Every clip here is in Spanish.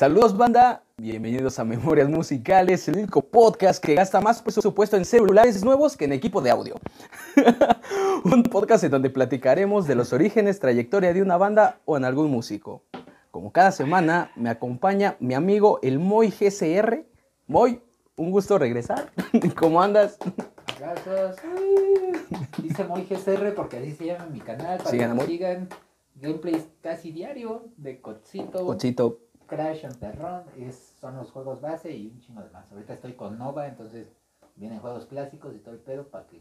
Saludos banda, bienvenidos a Memorias Musicales, el único podcast que gasta más presupuesto en celulares nuevos que en equipo de audio. Un podcast en donde platicaremos de los orígenes, trayectoria de una banda o en algún músico. Como cada semana me acompaña mi amigo el Moy GCR. Moy, un gusto regresar. ¿Cómo andas? Gracias. Dice Moy GCR porque así se llama mi canal. Para Sigan que sigan gameplays casi diario de Cochito, Cochito, Crash on the Run. Es, son los juegos base y un chingo de más. Ahorita estoy con Nova, entonces vienen juegos clásicos y todo el pedo para que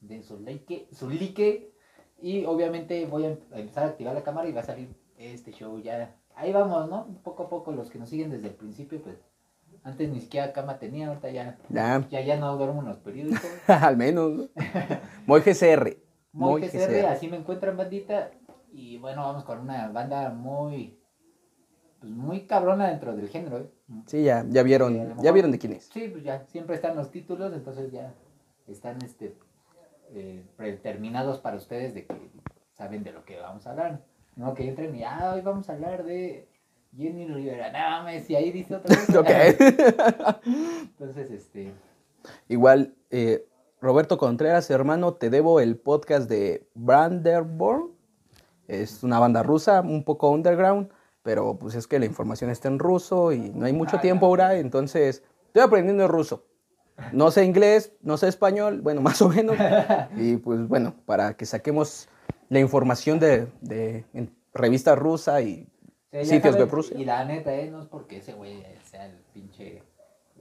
den su like, su like. Y obviamente voy a em- empezar a activar la cámara y va a salir este show ya. Ahí vamos, ¿no? Poco a poco los que nos siguen desde el principio, pues antes ni siquiera cama tenía, ahorita ya, ya, ya, ya no duermo en los periódicos. al menos. ¿no? Moy GCR. Muy Moy GCR, así me encuentran bandita. Y bueno, vamos con una banda muy, pues muy cabrona dentro del género. ¿eh? Sí, ya, ya vieron, ya vieron de quién es. Sí, pues ya, siempre están los títulos, entonces ya están este eh, predeterminados para ustedes de que saben de lo que vamos a hablar. No que entren y, ah, hoy vamos a hablar de Jenny Rivera. No mames, y ahí dice otra cosa. Ok. Entonces, este, Igual, eh, Roberto Contreras, hermano, te debo el podcast de Branderborn. Es una banda rusa, un poco underground, pero pues es que la información está en ruso y no hay mucho Ah, tiempo ahora, entonces estoy aprendiendo ruso. No sé inglés, no sé español, bueno, más o menos. Y pues bueno, para que saquemos la información de, de revista rusa y Sí, Sitios saben, web. Y la neta, eh, no es porque ese güey sea el pinche,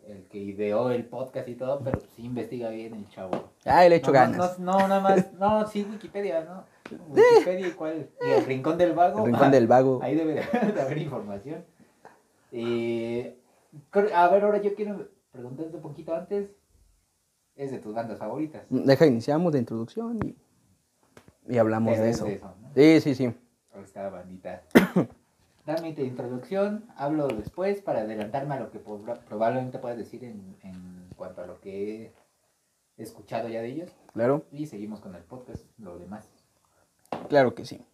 el que ideó el podcast y todo, pero sí investiga bien el chavo. ah, le echo no, ganas. No, no, nada más, no, sí, Wikipedia, ¿no? Wikipedia y cuál, y el Rincón del Vago. El rincón del vago. Ahí debe de, de haber información. Eh, a ver, ahora yo quiero preguntarte un poquito antes. Es de tus bandas favoritas. Deja, iniciamos la introducción y, y hablamos de es eso. ¿no? Sí, sí, sí. Está, bandita. Dame tu introducción, hablo después para adelantarme a lo que proba- probablemente puedas decir en, en cuanto a lo que he escuchado ya de ellos. Claro. Y seguimos con el podcast, lo demás. Claro que sí.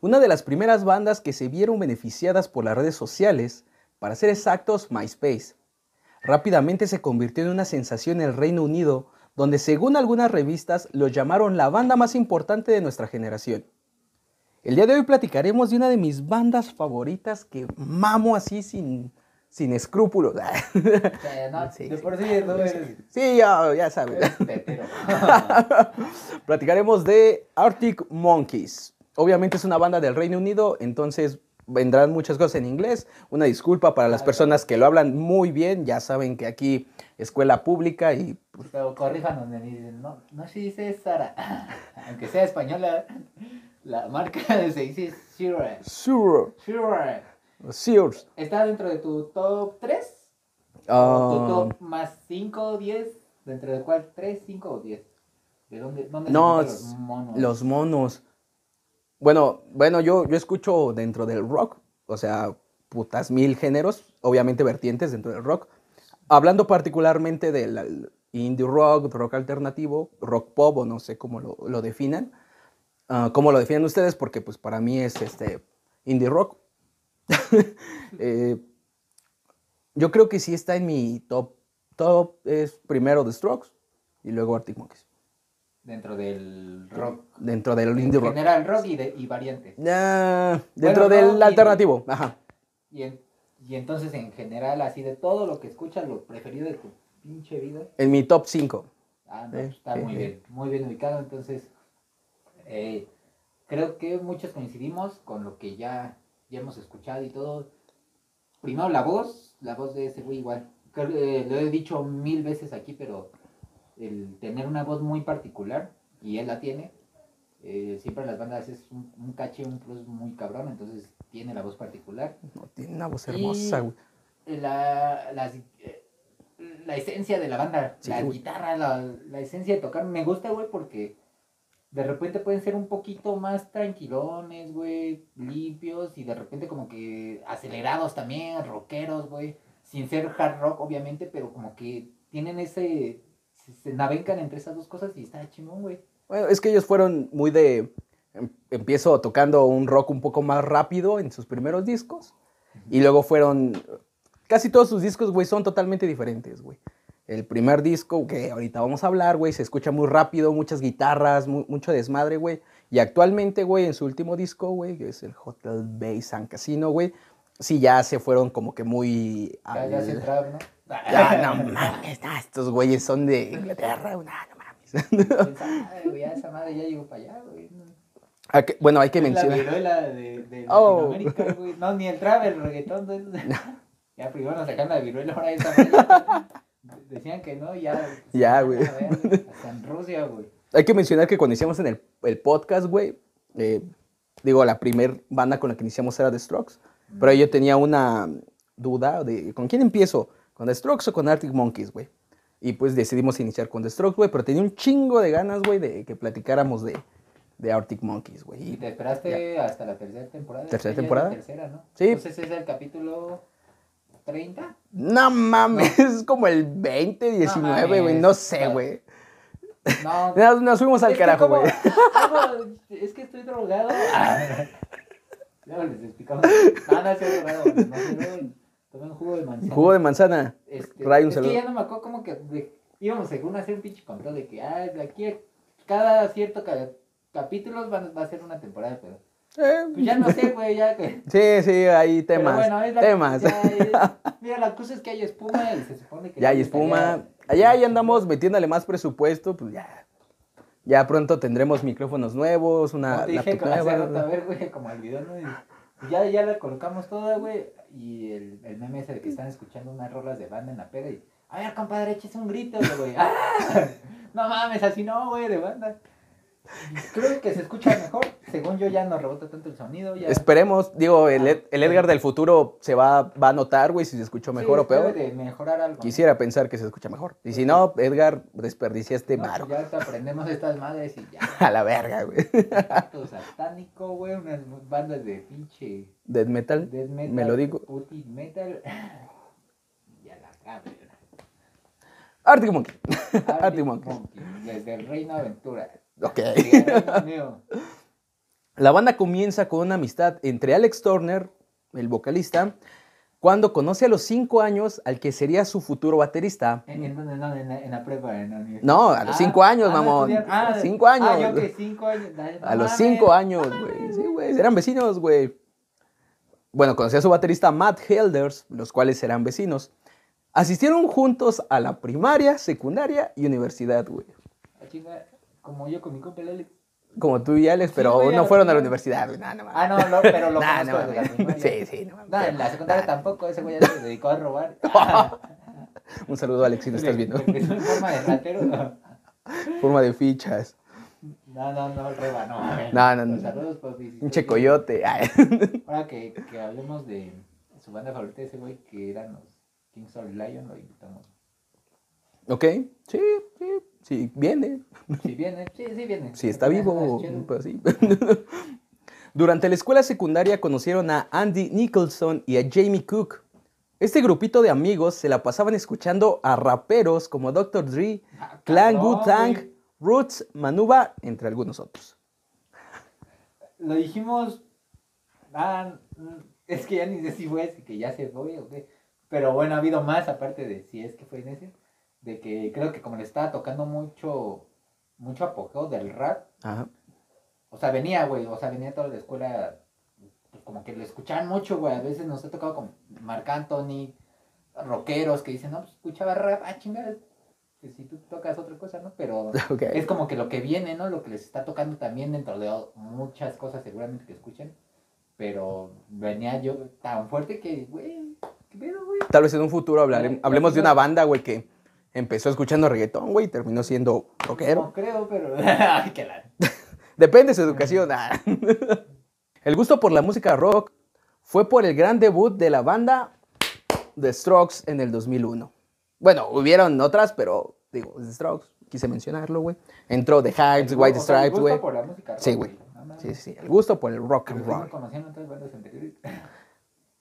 Una de las primeras bandas que se vieron beneficiadas por las redes sociales, para ser exactos, MySpace. Rápidamente se convirtió en una sensación en el Reino Unido, donde según algunas revistas los llamaron la banda más importante de nuestra generación. El día de hoy platicaremos de una de mis bandas favoritas que mamo así sin, sin escrúpulos. Sea, no, Sí, de por sí no eres, Sí, ya, ya sabes. Platicaremos de Arctic Monkeys. Obviamente es una banda del Reino Unido, entonces vendrán muchas cosas en inglés. Una disculpa para las personas que lo hablan muy bien. Ya saben que aquí escuela pública y Pero corríjanos, no, no se dice Sara. Aunque sea española, la marca se dice Shure. Sure, Shure. Sears. ¿Está dentro de tu top 3? Ah, ¿O tu top más 5 o 10? ¿Dentro de cuál? ¿3, 5 o 10? ¿De dónde, dónde No, los monos? los monos. Bueno, bueno, yo, yo escucho dentro del rock, o sea, putas mil géneros, obviamente vertientes dentro del rock. Hablando particularmente del indie rock, rock alternativo, rock pop, o no sé cómo lo, lo definan. Ah, cómo lo definen ustedes, porque pues para mí es este indie rock. Eh, yo creo que sí está en mi top. Top es primero The Strokes y luego Arctic Monkeys. Dentro del rock. Dentro del indie rock. general, rock y, de, y. Ah, dentro Bueno, del y- alternativo, ajá. Y, en- y entonces, en general, así de todo lo que escuchas, lo preferido de tu pinche vida. En mi top 5. Ah, no, Eh, pues, está eh, muy eh. bien, muy bien ubicado. Entonces, eh, creo que muchos coincidimos con lo que ya, ya hemos escuchado y todo. Primero, la voz, la voz de ese güey igual. Creo que, lo he dicho mil veces aquí, pero el tener una voz muy particular, y él la tiene, eh, siempre en las bandas es un, un caché, un plus muy cabrón, entonces tiene la voz particular. No, tiene una voz hermosa, güey. la, las- eh, la esencia de la banda, Sí, la güey. guitarra, la, la esencia de tocar, me gusta, güey, porque de repente pueden ser un poquito más tranquilones, güey, limpios y de repente como que acelerados también, rockeros, güey, sin ser hard rock, obviamente, pero como que tienen ese, se, se navegan entre esas dos cosas y está chingón, güey. Bueno, es que ellos fueron muy de. em- Empiezo tocando un rock un poco más rápido en sus primeros discos. Y luego fueron, casi todos sus discos, güey, son totalmente diferentes, güey. El primer disco, que ahorita vamos a hablar, güey, se escucha muy rápido, muchas guitarras, mu- mucho desmadre, güey. Y actualmente, güey, en su último disco, güey, que es el Hotel Bay San Casino, güey, sí ya se fueron como que muy... Ya, se trap, ¿no? Ya, no mames, nah, estos güeyes son de Inglaterra, nah, no mames. Ya esa madre ya llegó para allá, güey. Que- bueno, hay que Es La mencionar... viruela de, de Oh. Güey. No, ni el trap, el reggaetón. no Ya primero nos sacan la viruela, ahora esa madre. Decían que no, ya. Ya, güey. Hasta en Rusia, güey. Hay que mencionar que cuando iniciamos en el, el podcast, güey, eh, digo, la primer banda con la que iniciamos era The Strokes, pero yo tenía una duda de con quién empiezo, con The Strokes o con Arctic Monkeys, güey. Y pues decidimos iniciar con The Strokes, güey, pero tenía un chingo de ganas, güey, de que platicáramos de, de Arctic Monkeys, güey. Y te esperaste hasta la tercera temporada. ¿Tercera la temporada? tercera, ¿no? Sí. Entonces ese es el capítulo 30. No mames, es como el 20, 19, güey, mames. no sé, güey. No. Nos, nos fuimos al Es carajo, güey. Es que estoy drogado. Ya les explicamos. No, no estoy drogado. No. Tomé un jugo de manzana. Jugo de manzana. Este, Ray, un es saludo. que ya no me acuerdo como que de- íbamos según hacer un pinche control de que ah, de aquí a cada cierto ca- capítulos van- va a ser una temporada, pero Eh, pues ya no sé, güey, ya que... Sí, sí, hay pero temas. bueno, es la- temas. ya es- mira, la cosa es que hay espuma y se supone que... Ya hay espuma. Allá ya andamos metiéndole más presupuesto, pues ya. Ya pronto tendremos micrófonos nuevos, una te dije laptop hace nueva. rato, a ver, güey, como el video, ¿no? Y ya, ya la colocamos toda, güey, y el, el meme ese de que están escuchando unas rolas de banda en la peda y, a ver, compadre, échese un grito, güey. ¡Ah! No mames, así no, güey, de banda. Creo que se escucha mejor. Según yo, ya no rebota tanto el sonido. Ya... Esperemos, digo, el, Ed- el Edgar del futuro se va, va a notar, güey, si se escuchó mejor Sí, o peor. debe de mejorar algo. ¿no? Quisiera pensar que se escucha mejor. Y si no, Edgar, desperdiciaste No, varo. Ya hasta aprendemos estas madres y ya. A la verga, güey. Tanto satánico, güey, unas bandas de pinche Death metal. death metal. Me lo digo. Puti metal. Ya la cabrón. Arctic Monkey. Arctic Arctic Monkeys. Monkey, Desde el Reino Aventura. Ok. La banda comienza con una amistad entre Alex Turner, el vocalista, cuando conoce a los cinco años al que sería su futuro baterista. ¿En, en la- en la prepa, en la universidad. No, a los cinco años, no mamón. ah, Cinco años. Ah, yo que cinco años. No A los cinco años, güey. Sí, güey. Eran vecinos, güey. Bueno, conocí a su baterista Matt Helders, los cuales eran vecinos. Asistieron juntos a la primaria, secundaria y universidad, güey. Ah, Como yo con mi compa Alex. Como tú y Alex, pero no fueron a la universidad, güey. Nah, no. Ah, no, lo- pero lo Nah, conozco no la primaria. Sí, sí, no. No, en la secundaria tampoco, ese güey ya se dedicó a robar. Un saludo, Alex, si lo estás viendo. Forma de ratero. No, Forma de fichas. no, no, reba, no. No, no, no. Pues Saludos, papi. si Pinche estás coyote. Ay. viendo. Ahora que, que hablemos de su banda favorita, ese güey, que eran los Kings of Lion, lo invitamos. Ok, sí, sí, sí, viene. Si viene, sí, sí viene. Si está vivo, pues sí. Durante la escuela secundaria conocieron a Andy Nicholson y a Jamie Cook. Este grupito de amigos se la pasaban escuchando a raperos como Dr. Dre, Ah, Clan Wu-Tang, güey. Roots, Manuba, entre algunos otros. Lo dijimos. Ah, es que ya ni sé si fue que ya se fue o qué. Pero bueno, ha habido más, aparte de si es que fue ese. De que creo que como le estaba tocando mucho. Mucho apogeo del rap. Ajá. O sea, venía, güey. O sea, venía toda la escuela. Pues como que lo escuchaban mucho, güey. A veces nos ha tocado con Marc Anthony, rockeros que dicen, no, pues escuchaba rap. Ah, chingada. Que si tú tocas otra cosa, ¿no? Pero. Es como que lo que viene, ¿no? Lo que les está tocando también dentro de muchas cosas seguramente que escuchan. Pero venía yo tan fuerte que, güey, ¿qué pedo, güey? Tal vez en un futuro hablare- hablemos de una banda, güey, que empezó escuchando reggaetón, güey, y terminó siendo rockero. No creo, pero... Ay, qué la... Depende de su educación. ah. El gusto por la música rock fue por el gran debut de la banda The Strokes en el 2001. Bueno, hubieron otras, pero digo, The Strokes, quise mencionarlo, güey. Entró The Hives, White O sea, el Stripes, gusto güey. por la música rock, Sí, güey. Sí, sí, el gusto por el rock and roll.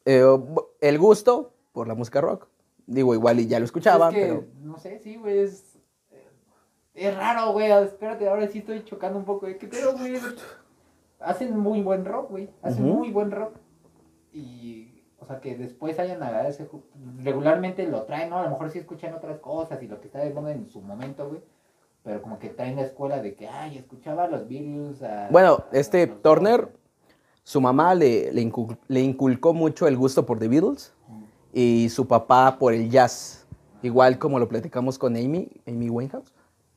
Eh, el gusto por la música rock. Digo, igual y ya lo escuchaba, es que, pero... no sé, sí, güey, es... Es raro, güey, espérate, ahora sí estoy chocando un poco. ¿eh? ¿Qué pedo, güey? Hacen muy buen rock, güey. Hacen muy buen rock. Y o sea, que después hayan agarrado ese... Regularmente lo traen, ¿no? A lo mejor sí escuchan otras cosas y lo que está de moda en su momento, güey. Pero como que traen la escuela de que, ay, escuchaba los Beatles, a... Bueno, a este Turner, su mamá le, le, incul- le inculcó mucho el gusto por The Beatles y su papá por el jazz. Igual como lo platicamos con Amy, Amy Winehouse,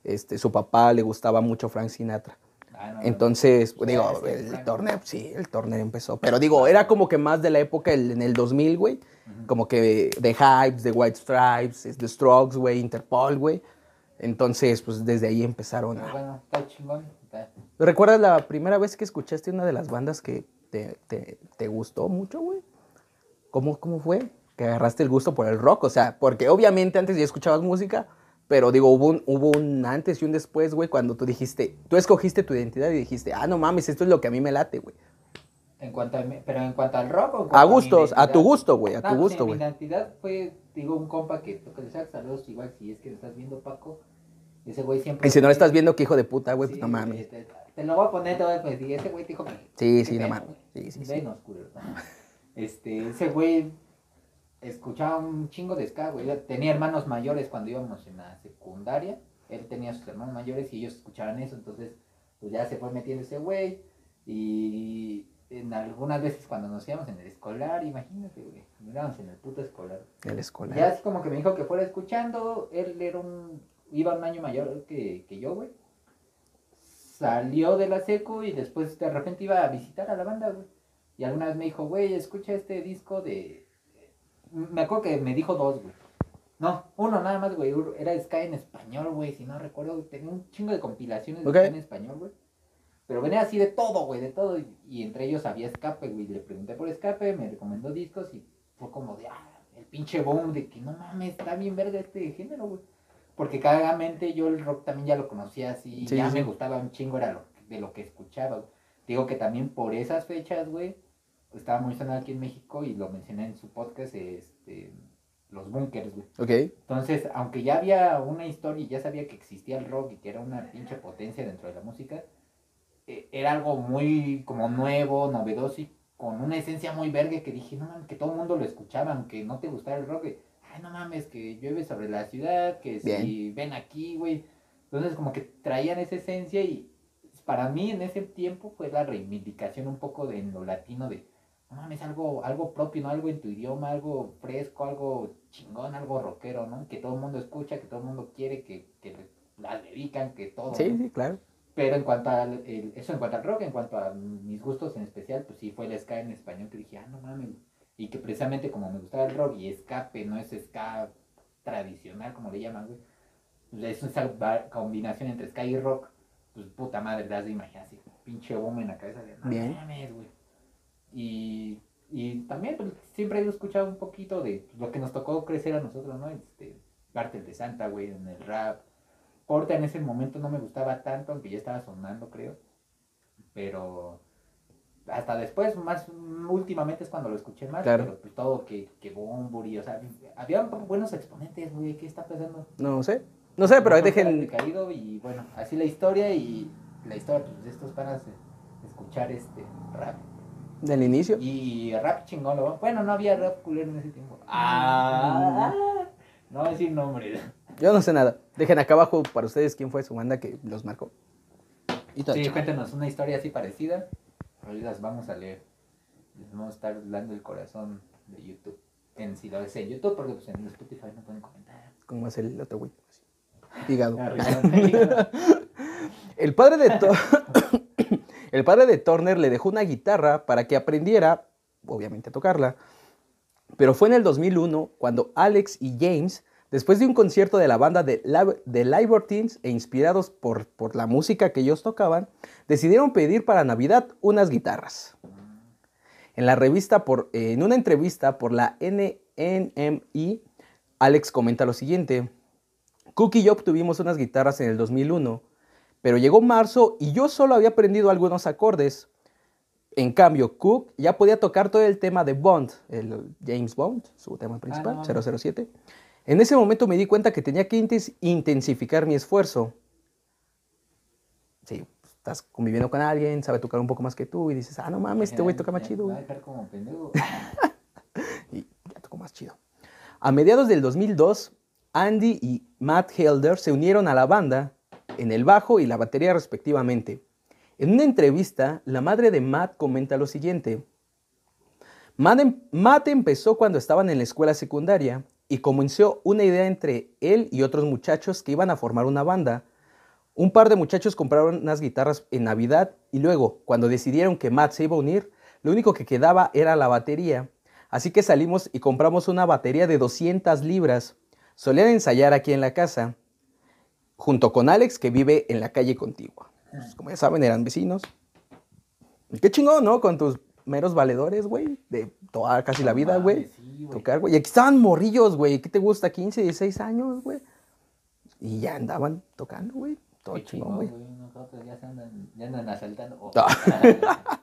este, su papá le gustaba mucho Frank Sinatra. Ah. Entonces, digo, el Turner, sí, el Turner empezó. Pero digo, era como que más de la época el- en el 2000, güey. Como que The Hypes, The White Stripes, The Strokes, güey, Interpol, güey. Entonces, pues desde ahí empezaron a... bueno, está chingón. está- ¿Recuerdas la primera vez que escuchaste una de las bandas que te, te- te gustó mucho, güey? ¿Cómo, ¿Cómo fue? Que agarraste el gusto por el rock, o sea, porque obviamente antes ya escuchabas música, pero digo, hubo un, hubo un antes y un después, güey, cuando tú dijiste, tú escogiste tu identidad y dijiste, ah, no mames, esto es lo que a mí me late, güey. En cuanto a, mi- pero en cuanto al rock o en cuanto A mi gustos, a tu gusto, güey, a No, tu pues, gusto, Mi güey. identidad fue, digo, un compa que toca de sax, saludos igual si es que me estás viendo, Paco. Ese güey siempre... Y si no lo estás viendo, qué hijo de puta, güey, pues Sí, no mames. Te, te lo voy a poner, te voy a decir, ese güey te dijo que... Sí, sí, no mames. Sí, sí, sí. Venos, culero, no. Este, ese güey escuchaba un chingo de ska, güey. Tenía hermanos mayores cuando íbamos en la secundaria. Él tenía sus hermanos mayores y ellos escuchaban eso, entonces pues ya se fue metiendo ese güey. Y en algunas veces cuando nos íbamos en el escolar, imagínate, güey, mirábamos en el puto escolar. El escolar. Ya así como que me dijo que fuera escuchando, él era un, iba un año mayor que, que yo, güey. Salió de la seco y después de repente iba a visitar a la banda, güey. Y alguna vez me dijo, güey, escucha este disco de... Me acuerdo que me dijo dos, güey. No, uno nada más, güey. Era Sky en español, güey. Si no recuerdo, tenía un chingo de compilaciones de. Sky en español, güey. Pero venía así de todo, güey, de todo. Y, y entre ellos había escape, güey. Le pregunté por escape, me recomendó discos y fue como de, ah, el pinche boom de que no mames, está bien verga este género, güey. Porque cagamente yo el rock también ya lo conocía así, Sí, ya sí. me gustaba un chingo, era lo, de lo que escuchaba, güey. Digo que también por esas fechas, güey, estaba muy sonado aquí en México y lo mencioné en su podcast, este, los bunkers, güey. Ok. Entonces, aunque ya había una historia y ya sabía que existía el rock y que era una pinche potencia dentro de la música, eh, era algo muy como nuevo, novedoso y con una esencia muy verga que dije, no mames, que todo el mundo lo escuchaba, aunque no te gustara el rock, güey. ay, no mames, que llueve sobre la ciudad, que si ven aquí, güey. Entonces, como que traían esa esencia y para mí en ese tiempo fue la reivindicación un poco de en lo latino de, no mames, algo, algo propio, ¿no? Algo en tu idioma, algo fresco, algo chingón, algo rockero, ¿no? Que todo el mundo escucha, que todo el mundo quiere, que, que las dedican, que todo. Sí, ¿no? sí, claro. Pero en cuanto al, el- eso en cuanto al rock, en cuanto a mis gustos en especial, pues sí fue el ska en español que dije, ah, no mames. Y que precisamente como me gustaba el rock y escape, no es ska tradicional como le llaman, güey. Pues es va- combinación entre ska y rock, pues puta madre, das de imaginar así, pinche boom en la cabeza de, no Bien. mames, güey. Y, y también pues, siempre he escuchado un poquito de lo que nos tocó crecer a nosotros, ¿no? Este, Cartel de Santa, güey, en el rap. Porta en ese momento no me gustaba tanto, aunque ya estaba sonando, creo. Pero hasta después, más últimamente es cuando lo escuché más. Claro. Pero pues todo que, que Bumburi, o sea, había buenos exponentes, güey, ¿qué está pasando? No sé. No sé, pero ahí dejen. Caído y bueno, así la historia y la historia pues, de estos panas de escuchar este rap. Del inicio. Y rap chingón, lo- bueno, no había rap culero en ese tiempo. Ah, no voy a decir nombres. Yo no sé nada. Dejen acá abajo para ustedes quién fue su banda que los marcó. Y todo Sí, cuéntenos una historia así parecida. Ahorita las vamos a leer. Les vamos a estar dando el corazón de YouTube. En si lo es en YouTube, porque pues en Spotify no pueden comentar. ¿Cómo es el otro güey? Hígado. Arriba. El padre de To- el padre de Turner le dejó una guitarra para que aprendiera, obviamente, a tocarla. Pero fue en el 2001 cuando Alex y James, después de un concierto de la banda de, Lib- de Libertines e inspirados por, por la música que ellos tocaban, decidieron pedir para Navidad unas guitarras. En la revista por, en una entrevista por la NNMI, Alex comenta lo siguiente: Cook y yo obtuvimos unas guitarras en el 2001, pero llegó marzo y yo solo había aprendido algunos acordes. En cambio, Cook ya podía tocar todo el tema de Bond, el James Bond, su tema principal, no mames. 007. En ese momento me di cuenta que tenía que intensificar mi esfuerzo. Sí, estás conviviendo con alguien, sabe tocar un poco más que tú y dices, ah, no mames, este güey toca más chido. Va güey". a dejar como pendejo. A mediados del 2002, Andy y Matt Helder se unieron a la banda en el bajo y la batería respectivamente. En una entrevista, la madre de Matt comenta lo siguiente. Matt, em- empezó cuando estaban en la escuela secundaria y comenzó una idea entre él y otros muchachos que iban a formar una banda. Un par de muchachos compraron unas guitarras en Navidad y luego, cuando decidieron que Matt se iba a unir, lo único que quedaba era la batería. Así que salimos y compramos una batería de 200 libras. Solían ensayar aquí en la casa, junto con Alex, que vive en la calle contigua. Pues, como ya saben, eran vecinos. Qué chingón, ¿no? Con tus meros valedores, güey, de toda casi la vida, güey. sí, güey. Tocar, güey. Y aquí estaban morrillos, güey. ¿Qué te gusta? 15, 16 años, güey. Y ya andaban tocando, güey. Todo Qué chingón, güey. Nosotros ya, se andan, ya andan asaltando. Oh.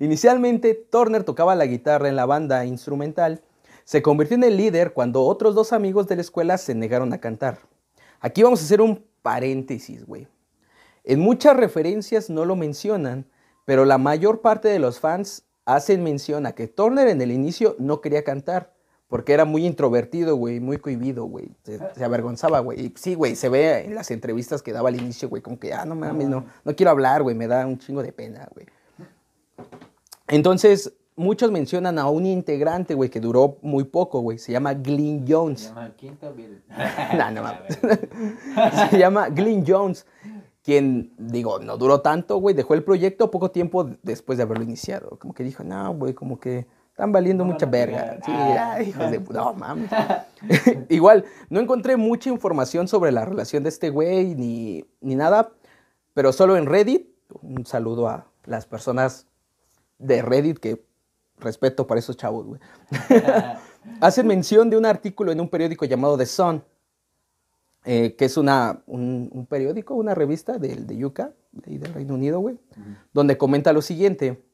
Inicialmente, Turner tocaba la guitarra en la banda instrumental. Se convirtió en el líder cuando otros dos amigos de la escuela se negaron a cantar. Aquí vamos a hacer un paréntesis, güey. En muchas referencias no lo mencionan, pero la mayor parte de los fans hacen mención a que Turner en el inicio no quería cantar, porque era muy introvertido, güey, muy cohibido, güey. Se, avergonzaba, güey. Y sí, güey, se ve en las entrevistas que daba al inicio, güey, como que, ah, no mames, no, no quiero hablar, güey, me da un chingo de pena, güey. Entonces, muchos mencionan a un integrante, güey, que duró muy poco, güey. Se llama Glyn Se Jones. llama Quinto Bill. No, no mames. Se llama Glyn Jones, quien, digo, no duró tanto, güey. Dejó el proyecto poco tiempo después de haberlo iniciado. Como que dijo, no, güey, como que están valiendo No mucha verga. pegar. Sí, Ah. ay, hijos de... No, mames. Igual, no encontré mucha información sobre la relación de este güey ni, ni nada, pero solo en Reddit. Un saludo a las personas de Reddit que respeto para esos chavos, güey. Hacen mención de un artículo en un periódico llamado The Sun, eh, que es una, un, un periódico, una revista del de de ahí del Reino Unido, güey, donde comenta lo siguiente.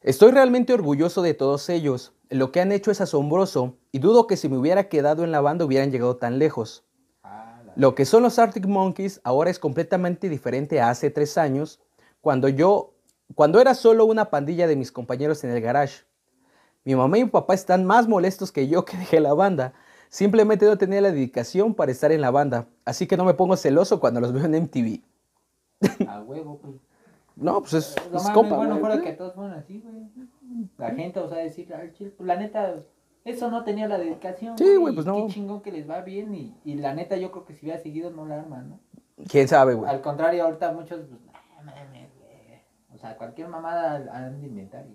Estoy realmente orgulloso de todos ellos. Lo que han hecho es asombroso y dudo que si me hubiera quedado en la banda hubieran llegado tan lejos. Ah, la- Lo que son los Arctic Monkeys ahora es completamente diferente a hace tres años, cuando yo, cuando era solo una pandilla de mis compañeros en el garage. Mi mamá y mi papá están más molestos que yo que dejé la banda. Simplemente no tenía la dedicación para estar en la banda, así que no me pongo celoso cuando los veo en MTV. A huevo, pues. No, pues es, No es compa, bueno, fuera que todos fueron así, güey. La gente, o sea, decir, pues la neta, eso no tenía la dedicación. Sí, güey, pues no. Qué chingón que les va bien y, y la neta, yo creo que si hubiera seguido no la arman, ¿no? ¿Quién sabe, güey? Al contrario, ahorita muchos, pues, no mames, güey. O sea, cualquier mamada han de inventar.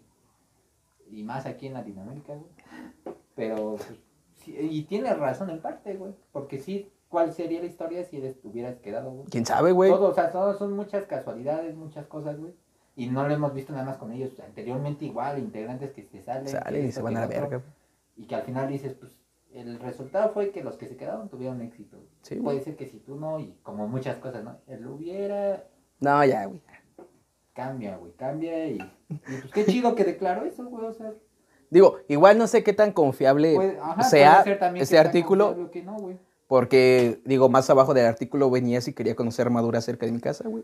Y, y más aquí en Latinoamérica, güey. Pero, pues, sí, y tiene razón en parte, güey. Porque sí, ¿cuál sería la historia si les hubieras quedado, güey? ¿Quién sabe, güey? Todo, o sea, todo son muchas casualidades, muchas cosas, güey. Y no lo hemos visto nada más con ellos. Anteriormente igual, integrantes que se salen. que Salen y se van a la verga. Y que al final dices, pues, el resultado fue que los que se quedaron tuvieron éxito. Sí, Puede ser que si tú no, y como muchas cosas, ¿no? Él hubiera, No, ya, güey. Cambia, güey, cambia. Y, y pues qué chido que declaró eso, güey. O sea, Digo, igual no sé qué tan confiable ajá, sea ese artículo, que no, porque, digo, más abajo del artículo venía si quería conocer Madura cerca de mi casa, güey.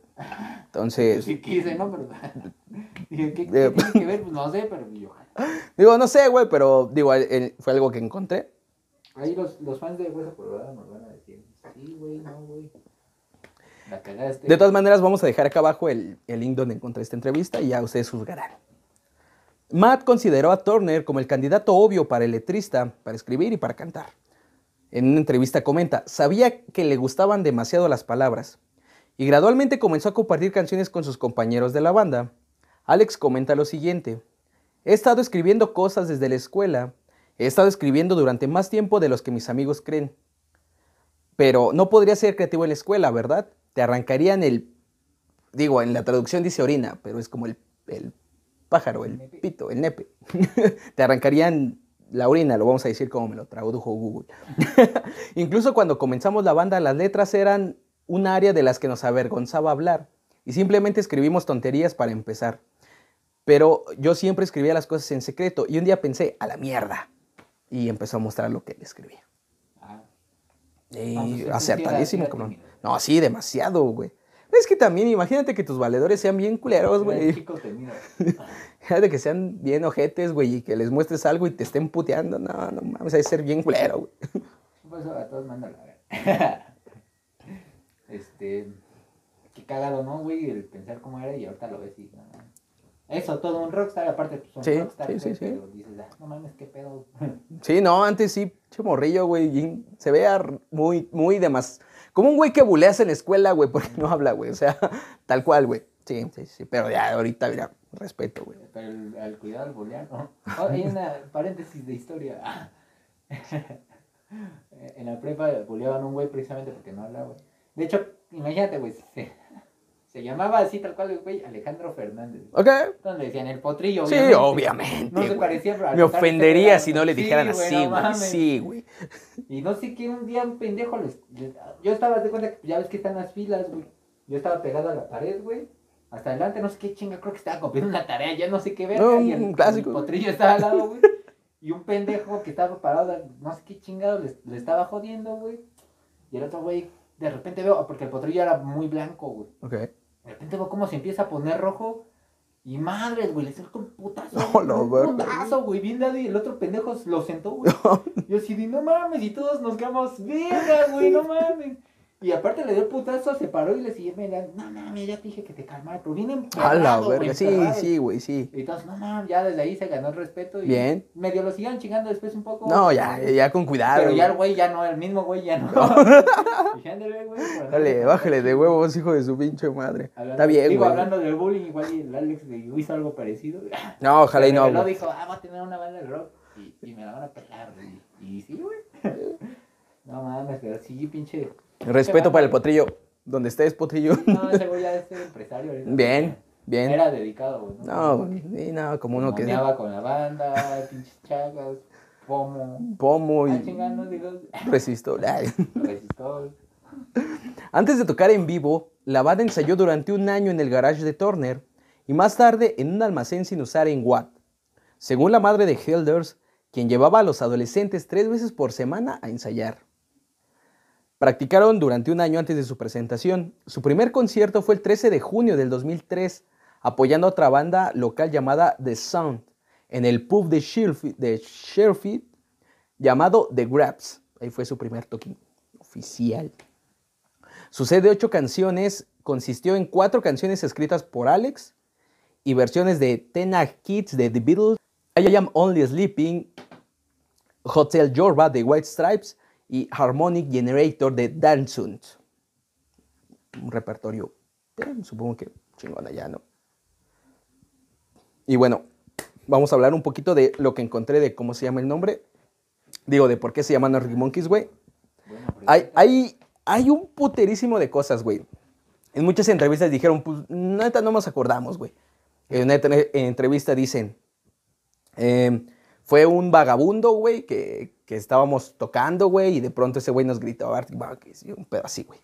Entonces, sí quise, ¿no? Pero, dije, ¿qué, tiene que ver? Pues no sé, pero yo, digo, no sé, güey, pero, digo, fue algo que encontré. Ahí los, los fans de Hueso Colorado nos van a decir, sí, güey, no, güey. De todas maneras, vamos a dejar acá abajo el, el link donde encontré esta entrevista y ya ustedes juzgarán. Matt consideró a Turner como el candidato obvio para el letrista, para escribir y para cantar. En una entrevista comenta, sabía que le gustaban demasiado las palabras y gradualmente comenzó a compartir canciones con sus compañeros de la banda. Alex comenta lo siguiente, he estado escribiendo cosas desde la escuela, he estado escribiendo durante más tiempo de los que mis amigos creen. Pero no podría ser creativo en la escuela, ¿verdad? Te arrancarían el, digo, en la traducción dice orina, pero es como el, el pájaro, el pito, el nepe. Te arrancarían la orina, lo vamos a decir como me lo tradujo Google. Incluso cuando comenzamos la banda, las letras eran un área de las que nos avergonzaba hablar y simplemente escribimos tonterías para empezar. Pero yo siempre escribía las cosas en secreto y un día pensé, a la mierda. Y empezó a mostrar lo que él escribía. Ah, Y Ah, pues, acertadísimo, cabrón. No, sí, demasiado, güey. Es que también, imagínate que tus valedores sean bien culeros, güey. de que sean bien ojetes, güey, y que les muestres algo y te estén puteando. No, no mames, hay que ser bien culero, güey. Pues a todos mandan a ver. este. Qué cagado, ¿no, güey? El pensar cómo era y ahorita lo ves y. No, eso, todo un rockstar, aparte, pues un Sí, rockstar, sí, sí, sí. pero dices, ah, no mames, qué pedo. Sí, no, antes sí, che morrillo, güey. Se vea muy, muy de más. Como un güey que buleas en la escuela, güey, porque no habla, güey. O sea, tal cual, güey. Sí, sí, sí. Pero ya, ahorita, mira, respeto, güey. Pero el, al cuidado al bolear, ¿no? Oh, hay una paréntesis de historia. en la prepa boleaban a un güey precisamente porque no hablaba, güey. De hecho, imagínate, güey, se, se llamaba así tal cual el güey Alejandro Fernández. ¿Ok? Donde decían el potrillo, Sí, obviamente. obviamente. No se güey. parecía, pero Me ofendería si no le dijeran Sí, así, güey. Sí, güey. Y no sé qué, un día un pendejo les, les- Yo estaba de cuenta que ya ves que están las filas, güey. Yo estaba pegado a la pared, güey. Hasta adelante, no sé qué chinga, creo que estaba cumpliendo una tarea, ya no sé qué ver. No, y el, un clásico. el potrillo estaba al lado, güey. Y un pendejo que estaba parado, no sé qué chingado, le, le estaba jodiendo, güey. Y el otro güey, de repente veo, porque el potrillo era muy blanco, güey. Ok. De repente veo cómo se empieza a poner rojo. Y madre, güey, le suelto un putazo. No, güey, la un putazo, güey, bien dado. Y el otro pendejo lo sentó, güey. Yo así de, no mames, y todos nos quedamos, verga, güey, no mames. Y aparte le dio el putazo, se paró y le siguió mirando, no mames, ya te dije que te calmara, pero viene A la verga. Sí, sí, güey, sí. Y entonces, no mames, ya desde ahí se ganó el respeto. Y Bien. Medio lo sigan chingando después un poco. No, ya, ya con cuidado. Pero ya el güey. ya no, el mismo güey ya no. Ándale, güey, Dale, bájale de huevos, hijo de su pinche madre. Hablando- Está bien, Digo, güey. hablando del bullying, igual y el Alex de- hizo algo parecido. No, ojalá y no, güey. dijo, ah, voy a tener una banda de rock y, y me la van a pelar, güey. Y sí, güey. No mames, pero sí, pinche. Respeto para el potrillo. Donde estés, potrillo. No, ese güey ya es empresario. ahorita. Bien, bien. Era dedicado, güey. No. Sí, no, como uno que. Moneaba con la banda, pinches chagas, pomo. Pomo Ah, y chingando, digo, resistor. Ay. resistor. Antes de tocar en vivo, la banda ensayó durante un año en el garage de Turner y más tarde en un almacén sin usar en Watt. Según la madre de Hilders, quien llevaba a los adolescentes tres veces por semana a ensayar. Practicaron durante un año antes de su presentación. Su primer concierto fue el 13 de junio del 2003, apoyando a otra banda local llamada The Sound, en el pub de Sherfield llamado The Grabs. Ahí fue su primer toque oficial. Su set de ocho canciones consistió en cuatro canciones escritas por Alex y versiones de Tena Kids de The Beatles, I Am Only Sleeping, Hotel Jorba de White Stripes y Harmonic Generator de Dansunt. Un repertorio, eh, supongo que chingón allá, ¿no? Y bueno, vamos a hablar un poquito de lo que encontré de cómo se llama el nombre. Digo, de por qué se llaman Arctic Monkeys, güey. Hay, hay, hay un puterísimo de cosas, güey. En muchas entrevistas dijeron, pues, neta, no nos acordamos, güey. En una entre- en entrevista dicen, eh, fue un vagabundo, güey, que, que estábamos tocando, güey, y de pronto ese güey nos gritó, Arctic Monkeys, un pedo así, güey.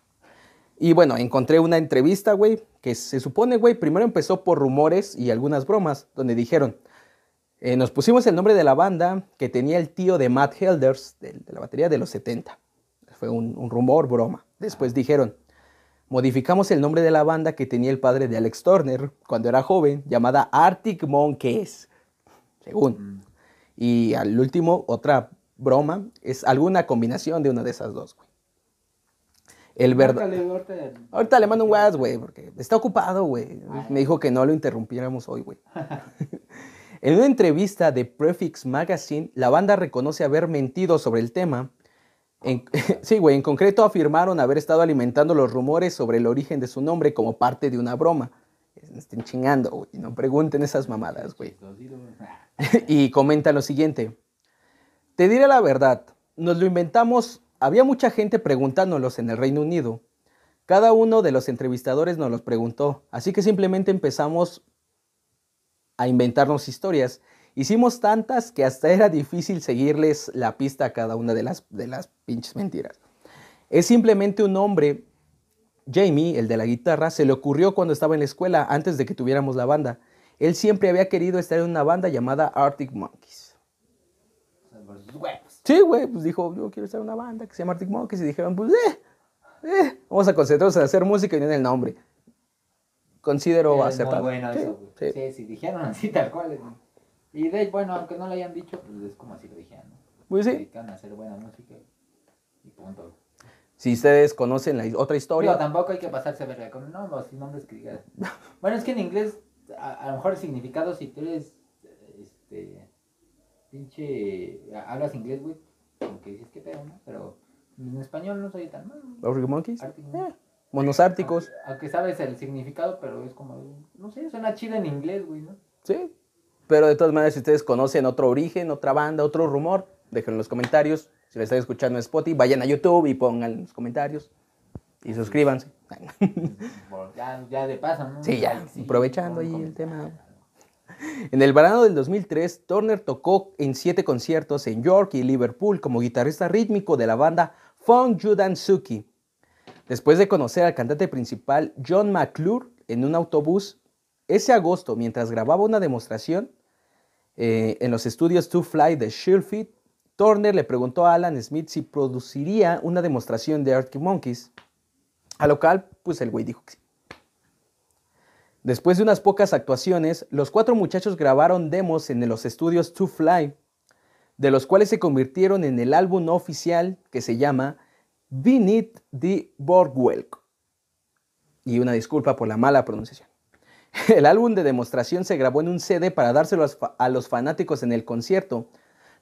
Y bueno, encontré una entrevista, güey, que se supone, güey, primero empezó por rumores y algunas bromas, donde dijeron, eh, nos pusimos el nombre de la banda que tenía el tío de Matt Helders, de, de la batería de los 70. Fue un, un rumor, broma. Después dijeron, modificamos el nombre de la banda que tenía el padre de Alex Turner cuando era joven, llamada Arctic Monkeys, según. Y al último, otra broma, es alguna combinación de una de esas dos, güey. El verdad... Ahorita- le mando un WhatsApp, güey, porque está ocupado, güey. Me dijo que no lo interrumpiéramos hoy, güey. en una entrevista de Prefix Magazine, la banda reconoce haber mentido sobre el tema. En- sí, güey, en concreto afirmaron haber estado alimentando los rumores sobre el origen de su nombre como parte de una broma. Estén chingando, güey. No pregunten esas mamadas, güey. Y comenta lo siguiente. Te diré la verdad, nos lo inventamos, había mucha gente preguntándolos en el Reino Unido. Cada uno de los entrevistadores nos los preguntó, así que simplemente empezamos a inventarnos historias. Hicimos tantas que hasta era difícil seguirles la pista a cada una de las, de las pinches mentiras. Es simplemente un nombre. Jamie, el de la guitarra, se le ocurrió cuando estaba en la escuela, antes de que tuviéramos la banda. Él siempre había querido estar en una banda llamada Arctic Monkeys. Sí, güey, pues dijo, yo quiero estar en una banda que se llama Arctic Monkeys. Y dijeron, pues, eh, eh, vamos a concentrarnos en hacer música y no en el nombre. considero muy acertado. bueno Sí, eso, güey. sí. Sí, sí, dijeron así tal cual. Y de bueno, aunque no lo hayan dicho, pues es como así lo dijeron. ¿no? Pues sí. dedican a hacer buena música y punto. Si ustedes conocen la otra historia, tampoco hay que pasarse verga con no, los nombres que digas. Bueno, es que en inglés, a, a lo mejor el significado, si tú eres, este, pinche, hablas inglés, güey, como que dices que pedo, ¿no? Pero en español no soy tan mal. Arctic Monkeys, Arctic eh, monos árticos, Aunque, aunque sabes el significado, pero es como, no sé, suena chido en inglés, güey, ¿no? sí. Pero de todas maneras, si ustedes conocen otro origen, otra banda, otro rumor, déjenlo en los comentarios. Si lo están escuchando en Spotify, vayan a YouTube y pongan en los comentarios. Y suscríbanse. Ya, ya de paso, ¿no? Sí, ya, sí, aprovechando ahí el comentarios. En el verano del 2003, Turner tocó en siete conciertos en York y Liverpool como guitarrista rítmico de la banda Funk Judan Suki. Después de conocer al cantante principal John McClure en un autobús, ese agosto, mientras grababa una demostración eh, en los estudios To Fly de Sheffield, Turner le preguntó a Alan Smith si produciría una demostración de Arctic Monkeys, a lo cual, pues el güey dijo que sí. Después de unas pocas actuaciones, los cuatro muchachos grabaron demos en los estudios To Fly, de los cuales se convirtieron en el álbum oficial que se llama Beneath the Boardwalk. Y una disculpa por la mala pronunciación. El álbum de demostración se grabó en un CD para dárselo a los fanáticos en el concierto,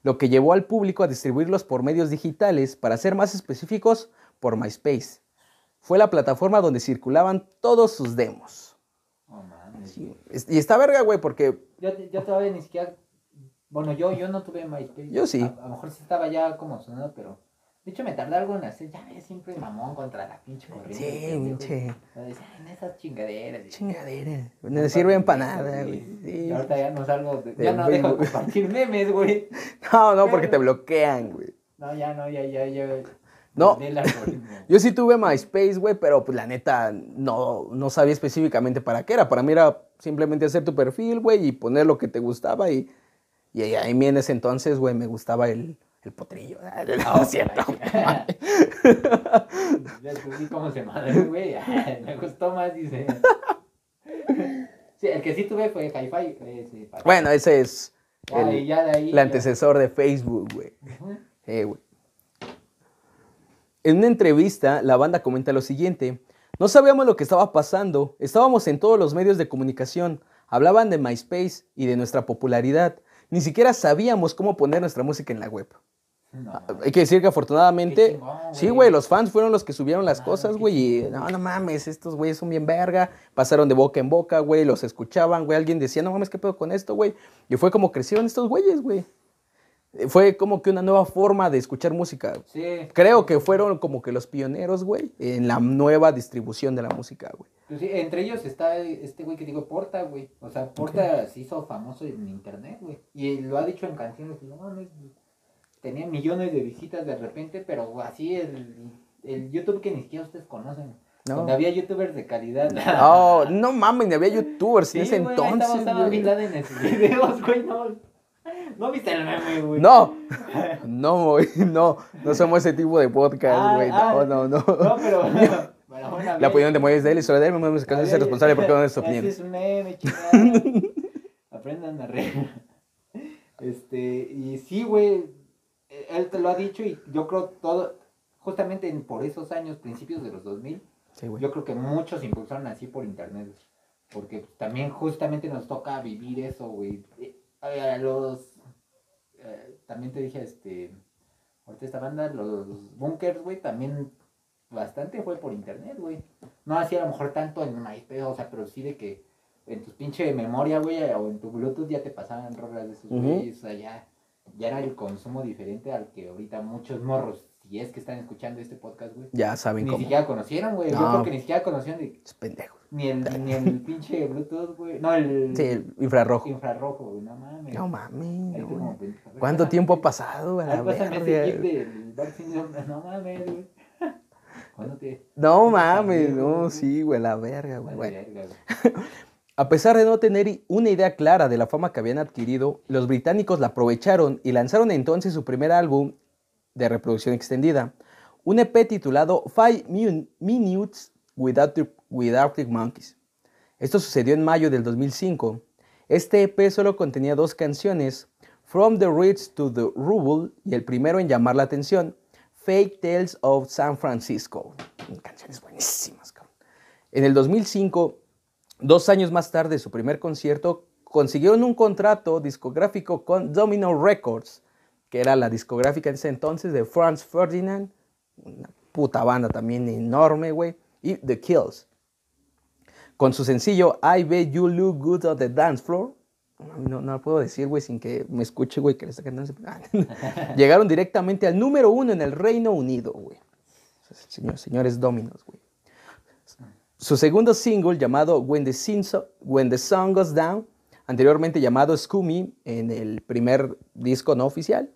lo que llevó al público a distribuirlos por medios digitales, para ser más específicos, por MySpace. Fue la plataforma donde circulaban todos sus demos. Sí, Y está verga, güey, porque Yo, yo todavía ni siquiera. Bueno, yo, yo no tuve MySpace. Yo sí. A, a lo mejor sí estaba ya como sonado, pero. De hecho, me tardé algo en hacer. Ya ves, siempre mamón contra la pinche corriente. Sí, pinche. En esas chingaderas. y- chingadera. No sirven para nada, güey. Y Sí. ahorita ya no salgo. de- ya no dejo de compartir memes, güey. No, no, porque te bloquean, güey. No, ya no, ya, ya, ya. No. Yo sí tuve MySpace, güey, pero pues la neta no, no sabía específicamente para qué era. Para mí era simplemente hacer tu perfil, güey, y poner lo que te gustaba. Y, y ahí- en ese entonces, güey, me gustaba el, el potrillo. No, es cierto. Descubrí cómo se madre, güey. Me gustó más, dice. Sí, el que sí tuve fue Hi-Fi. Bueno, ese es y el, ya de ahí. el ya- antecesor de Facebook, güey. Eh, güey. En una entrevista, la banda comenta lo siguiente. No sabíamos lo que estaba pasando. Estábamos en todos los medios de comunicación. Hablaban de MySpace y de nuestra popularidad. Ni siquiera sabíamos cómo poner nuestra música en la web. No, Hay que decir que afortunadamente, chingón, sí, güey. los fans fueron los que subieron las Ah, cosas, güey. Y no, no mames, estos güeyes son bien verga. Pasaron de boca en boca, güey, los escuchaban, güey. Alguien decía, no mames, ¿qué pedo con esto, güey? Y fue como crecieron estos güeyes, güey. Fue como que una nueva forma de escuchar música. Sí. Creo que fueron como que los pioneros, güey, en la nueva distribución de la música, güey. Pues sí, entre ellos está este güey que digo, Porta, güey. O sea, Porta se hizo famoso en internet, güey. Y lo ha dicho en canciones, no mames, tenía millones de visitas de repente, pero así el, el YouTube que ni siquiera ustedes conocen. No. Donde había youtubers de calidad. Oh, no mames, ni había youtubers en ese güey, estaba entonces, güey. En sus videos, güey, no. ¿No viste el meme, güey? No, no, güey, no, no somos ese tipo de podcast, Ah, güey. ah. No, no, no. No, pero. bueno, una La opinión de Moisés de él y solo de él, no me A es responsable porque no es su opinión. es un meme, chingada. Aprendan a reír. Este, y sí, güey, él te lo ha dicho y yo creo todo, justamente en- por esos años, principios de los 2000, Sí, yo creo que muchos impulsaron así por internet. Porque también justamente nos toca vivir eso, güey. Eh, los... eh, también te dije, este... Ahorita esta banda, los bunkers, güey, también bastante fue por internet, güey. No así a lo mejor tanto en MySpace, o sea, pero sí de que en tu pinche memoria, güey, o en tu Bluetooth ya te pasaban rolas de esos güeyes, o sea, ya, ya era el consumo diferente al que ahorita muchos morros, si es que están escuchando este podcast, güey, Ya saben ni cómo. siquiera conocieron, güey. Yo creo que ni siquiera conocían de- Es pendejo. ni el, ni el pinche Bluetooth, güey. No, el Sí, el infrarrojo. infrarrojo, güey. No mames. No mames, güey. como. ¿Cuánto tiempo ha pasado, a ese del vaccine. No mames, güey. No mames, no, güey. sí, güey, la verga, güey. Bueno. verga, güey. A pesar de no tener una idea clara de la fama que habían adquirido, los británicos la aprovecharon y lanzaron entonces su primer álbum de reproducción extendida, un EP titulado Five Minutes with Arctic, with Arctic Monkeys. Esto sucedió en mayo del 2005. Este EP solo contenía dos canciones, From the Rich to the Rubble y el primero en llamar la atención, Fake Tales of San Francisco. Canciones buenísimas. En el 2005, dos años más tarde de su primer concierto, consiguieron un contrato discográfico con Domino Records, que era la discográfica en ese entonces de Franz Ferdinand, una puta banda también enorme, güey, y The Kills. Con su sencillo I Bet You Look Good on the Dance Floor, no, no lo puedo decir, güey, sin que me escuche, güey, que le está cantando. Llegaron directamente al número uno en el Reino Unido, güey. Señor, señores Dominos, güey. Su segundo single, llamado When the, When the Song Goes Down, anteriormente llamado Scoomy, en el primer disco no oficial,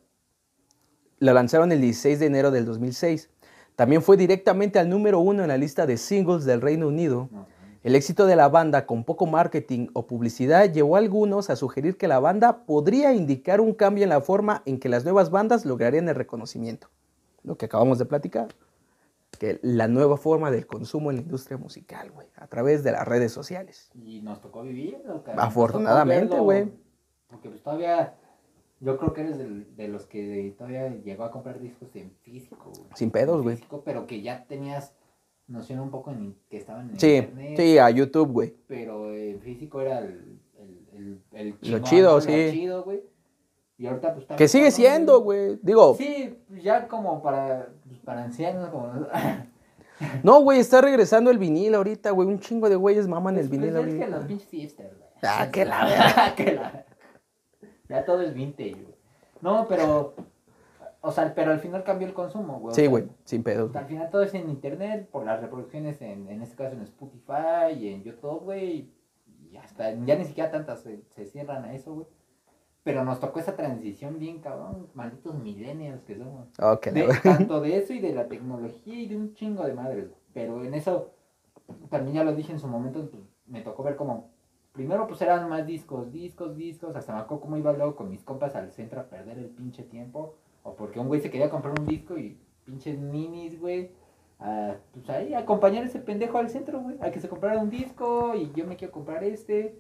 la lanzaron el 16 de enero del 2006. También fue directamente al número uno en la lista de singles del Reino Unido. El éxito de la banda con poco marketing o publicidad llevó a algunos a sugerir que la banda podría indicar un cambio en la forma en que las nuevas bandas lograrían el reconocimiento. Lo que acabamos de platicar. Que la nueva forma del consumo en la industria musical, güey, a través de las redes sociales. Y nos tocó vivir, Afortunadamente, güey. Porque pues todavía yo creo que eres de, los que todavía llegó a comprar discos en físico. Sin pedos, güey. Pero que ya tenías noción un poco en que estaban en sí, internet. Sí, a YouTube, güey. Pero en físico era el, el, el, Lo chido, sí. chido, güey. Y ahorita pues Que sigue siendo, güey. Digo. Sí, ya como para, pues, para ancianos, como... No, güey, está regresando el vinil ahorita, güey. Un chingo de güeyes maman el pues, vinil pues, es que los pinches hipsters, güey. Ah, que la verdad. que la ya todo es vintage, güey. No, pero. O sea, pero al final cambió el consumo, güey. Sí, güey, sin pedos. Al final todo es en internet, por las reproducciones en, en este caso en Spotify y en YouTube, güey. Y hasta, ya ni siquiera tantas se, cierran a eso, güey. Pero nos tocó esa transición bien, cabrón. Malditos millennials que somos. Okay, de, tanto de eso y de la tecnología y de un chingo de madres. Pero en eso, también ya lo dije en su momento, pues, me tocó ver como primero pues eran más discos, discos, discos, hasta me acuerdo cómo iba luego con mis compas al centro a perder el pinche tiempo, o porque un güey se quería comprar un disco y pinches minis, güey, a, pues ahí acompañar a ese pendejo al centro, güey, a que se comprara un disco y yo me quiero comprar este,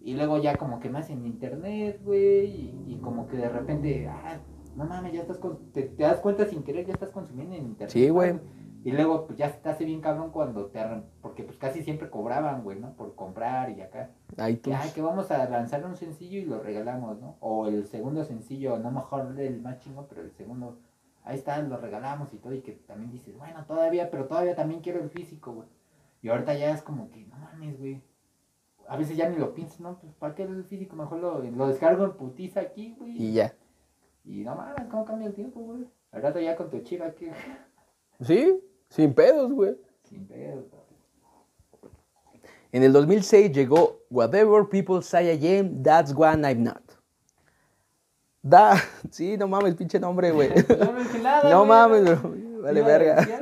y luego ya como que más en internet, güey, y, como que de repente, ah, no mames, ya estás, con, te, te, das cuenta sin querer, ya estás consumiendo en internet. Sí, güey. Y luego, pues ya te hace bien cabrón cuando te porque pues casi siempre cobraban, güey, ¿no? Por comprar y acá. Ay, que, ay, que vamos a lanzar un sencillo y lo regalamos, ¿no? O el segundo sencillo, no mejor el más chingo, pero el segundo, ahí está, lo regalamos y todo. Y que también dices, bueno, todavía, pero todavía también quiero el físico, güey. Y ahorita ya es como que, no mames, güey. A veces ya ni lo piensas, ¿no? Pues para qué el físico, mejor lo, lo descargo en putiza aquí, güey. Y ya. Y no mames, ¿cómo cambia el tiempo, güey? Al rato ya con tu chica aquí. Sí, sin pedos, güey. Sin pedos, En el 2006 llegó Whatever People Say I Am, That's One I'm Not. Da, sí, no mames, pinche nombre, güey. No, mames, vale verga.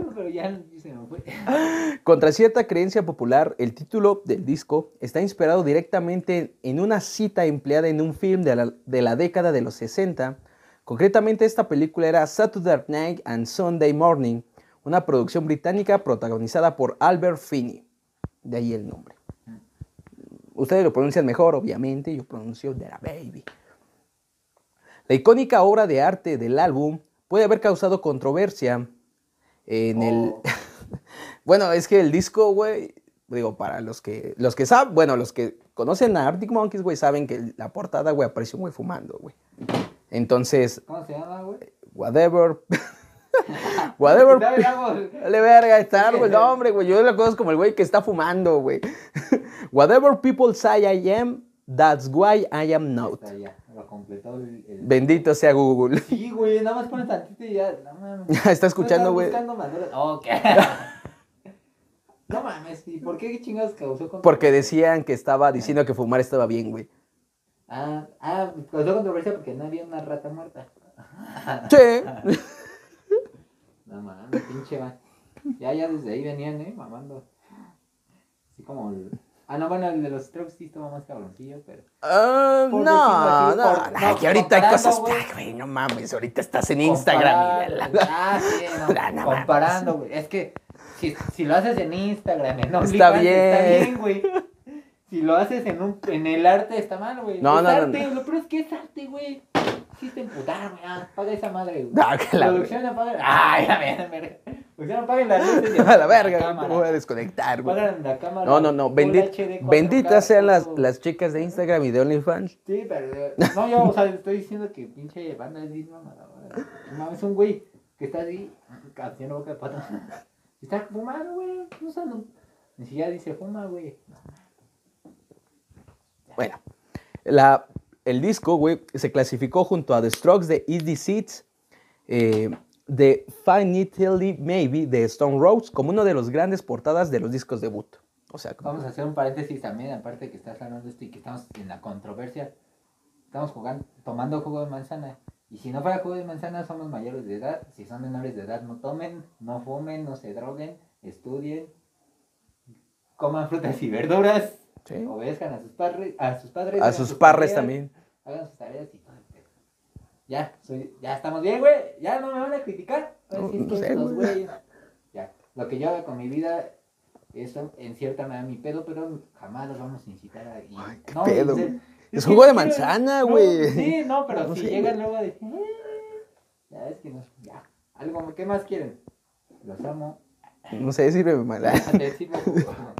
Contra cierta creencia popular, el título del disco está inspirado directamente en una cita empleada en un film de la, de la década de los 60. Concretamente, esta película era Saturday Night and Sunday Morning, una producción británica protagonizada por Albert Finney. De ahí el nombre. Ustedes lo pronuncian mejor, obviamente, yo pronuncio la baby. La icónica obra de arte del álbum puede haber causado controversia en el... Oh. bueno, es que el disco, güey, digo, para los que, los que saben, bueno, los que conocen a Arctic Monkeys, güey, saben que la portada, güey, apareció muy fumando, güey. Entonces... ¿Cómo se llama, güey? Whatever. Whatever. Dale verga, está güey. No, hombre, güey. Yo lo conozco como el güey que está fumando, güey. Whatever people say I am, that's why I am not. Bendito sea Google. Sí, güey, nada más pone tantito y ya. No mames. está escuchando, güey. Oh, no mames, ¿y por qué chingados causó controversia? Porque decían que estaba diciendo que fumar estaba bien, güey. Ah, ah, causó controversia porque no había una rata muerta. Sí. No mames, pinche va. Ya, ya desde ahí venían, ¿eh? Mamando. Así como el... Ah, no, bueno, el de los Strokes sí estaba más cabroncillo, pero... Uh, no, no, no, que ahorita hay cosas... Güey, no mames, ahorita estás en Instagram. Y la, ah, sí, no, comparando, güey. Es que si, si lo haces en Instagram, no está bien. Está bien, güey. Si lo haces en, un, en el arte está mal, güey. No, es no, no, arte, no. Lo peor es que es arte, güey. Sí te emputar, güey. Ah, paga esa madre, güey. No, que la Producción apaga. Ay, a ver, a ver. Producción apaguen las luces. A la verga. ¿cómo voy a desconectar, güey? Apagan la cámara. No, no, no. Full bendi- HD, 4K, benditas sean las, las chicas de Instagram y de OnlyFans. Sí, pero. No, yo, o sea, estoy diciendo que pinche banda es mamadora. No mames, un güey que está así, haciendo boca de pato. Está fumando, güey. No sé, no. Ni siquiera dice fuma, güey. Bueno, la, el disco, güey, se clasificó junto a The Strokes de Easy Seats, eh, de Finitely Maybe de Stone Roses, como uno de los grandes portadas de los discos debut. O sea, Vamos a hacer un paréntesis también, aparte que estás hablando de esto y que estamos en la controversia. Estamos jugando, tomando jugo de manzana. Y si no fuera jugo de manzana, somos mayores de edad. Si son menores de edad, no tomen, no fumen, no se droguen, estudien, coman frutas y verduras, Sí. obedezcan a sus, padres, a sus padres. a sus sus parres también. Hagan sus tareas y todo el pedo. Ya, soy, ya estamos bien, güey. Ya no me van a criticar. No sé, güeyes. Ya, lo que yo haga con mi vida es en cierta manera mi pedo, pero jamás los vamos a incitar a. y- Ay, qué no, pedo. Es jugo de manzana, güey. Sí, no, pero si llegan güey. luego a decir. "Eh", Ya, es que no. Ya. Algo, ¿qué más quieren? Los amo. No sé, sírveme mal.